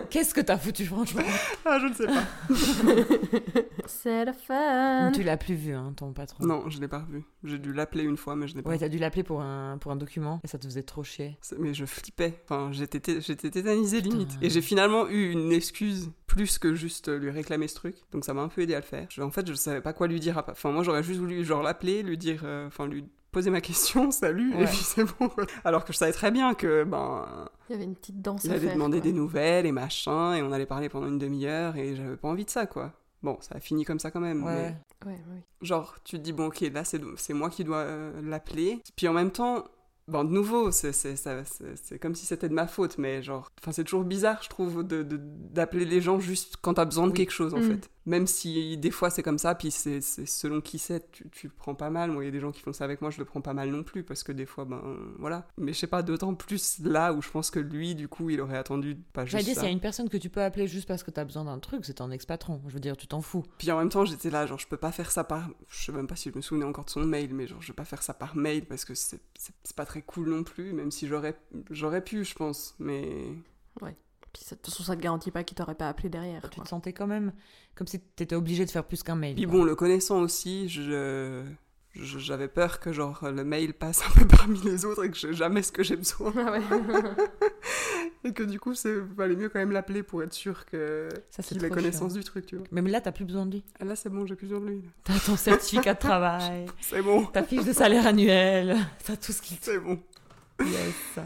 [laughs] Qu'est-ce que t'as foutu, franchement? Ah, je ne sais pas. C'est la fin. Tu l'as plus vu, hein, ton patron. Non, je l'ai pas revu. J'ai dû l'appeler une fois, mais je l'ai pas Ouais, t'as dû l'appeler pour un, pour un document et ça te faisait trop chier. Mais je flippais. Enfin, j'étais té- j'étais tétanisée limite. Putain. Et j'ai finalement eu une excuse plus que juste lui réclamer ce truc. Donc ça m'a un peu aidé à le faire. Je- en fait, je savais pas quoi lui dire. à Enfin, moi, j'aurais juste voulu genre l'appeler, lui dire, euh, enfin, lui poser ma question, [laughs] salut, et puis c'est bon. Alors que je savais très bien que ben Il y avait une petite danse il à faire. quoi. des nouvelles et machin, et on allait parler pendant une demi-heure, et j'avais pas envie de ça, quoi. Bon, ça a fini comme ça quand même. Ouais. Ouais, ouais. Genre, tu te dis, bon, ok, là, c'est c'est moi qui dois euh, l'appeler. Puis en même temps, bon, de nouveau, c'est comme si c'était de ma faute, mais genre, enfin, c'est toujours bizarre, je trouve, d'appeler de, d'appeler les gens juste quand t'as besoin de Oui. quelque chose, en Mm. fait. Même si des fois c'est comme ça, puis c'est selon qui c'est, tu, tu le prends pas mal. Moi, il y a des gens qui font ça avec moi, je le prends pas mal non plus, parce que des fois, ben, voilà. Mais je sais pas, d'autant plus là où je pense que lui, du coup, il aurait attendu pas J'allais juste dire, ça. s'il y a une personne que tu peux appeler juste parce que t'as besoin d'un truc, c'est ton ex-patron. Je veux dire, tu t'en fous. Puis en même temps, j'étais là, genre, je peux pas faire ça par. Je sais même pas si je me souvenais encore de son mail, mais genre, je vais pas faire ça par mail parce que c'est pas très cool non plus, même si j'aurais j'aurais pu, je pense. Mais. Puis ça- de toute façon, ça te garantit pas qu'il t'aurait pas appelé derrière. Tu quoi. te sentais quand même comme si t'étais obligé de faire plus qu'un mail. Puis quoi. bon, le connaissant aussi, je. Je- J'avais peur que genre le mail passe un peu [laughs] parmi les autres et que j'ai jamais ce que j'ai besoin. Ah ouais. [laughs] Et que du coup, c'est valait mieux quand même l'appeler pour être sûr que qu'il ait connaissance chiant. du truc, tu vois. Mais là, t'as plus besoin de lui. Ah, là, c'est bon, j'ai plus besoin de lui. T'as ton [laughs] certificat de travail, C'est bon, ta fiche de salaire annuel, t'as tout ce qu'il te c'est bon. Yes.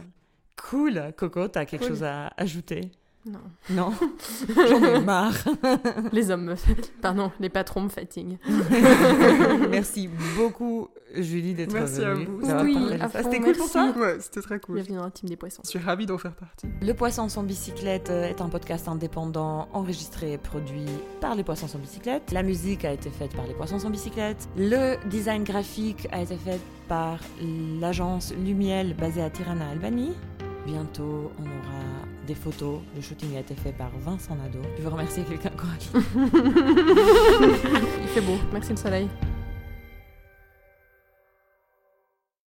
Cool. Coco, t'as quelque Cool. chose à ajouter? Non. Non? [laughs] J'en ai marre. [laughs] Les hommes me... Pardon, les patrons me fatiguent. [laughs] Merci beaucoup, Julie, d'être Merci à venue. vous. Oui, partagé à ça. fond, C'était cool pour merci. toi? Ouais, c'était très cool. Bienvenue dans la team des poissons. Je suis ravie d'en faire partie. Le Poisson sans bicyclette euh, est un podcast indépendant enregistré et produit par les Poissons sans bicyclette. La musique a été faite par les Poissons sans bicyclette. Le design graphique a été fait par l'agence Lumiel basée à Tirana, Albanie. Bientôt, on aura des photos. Le shooting a été fait par Vincent Nadeau. Je veux remercier quelqu'un encore. [laughs] Il fait beau. Merci le soleil.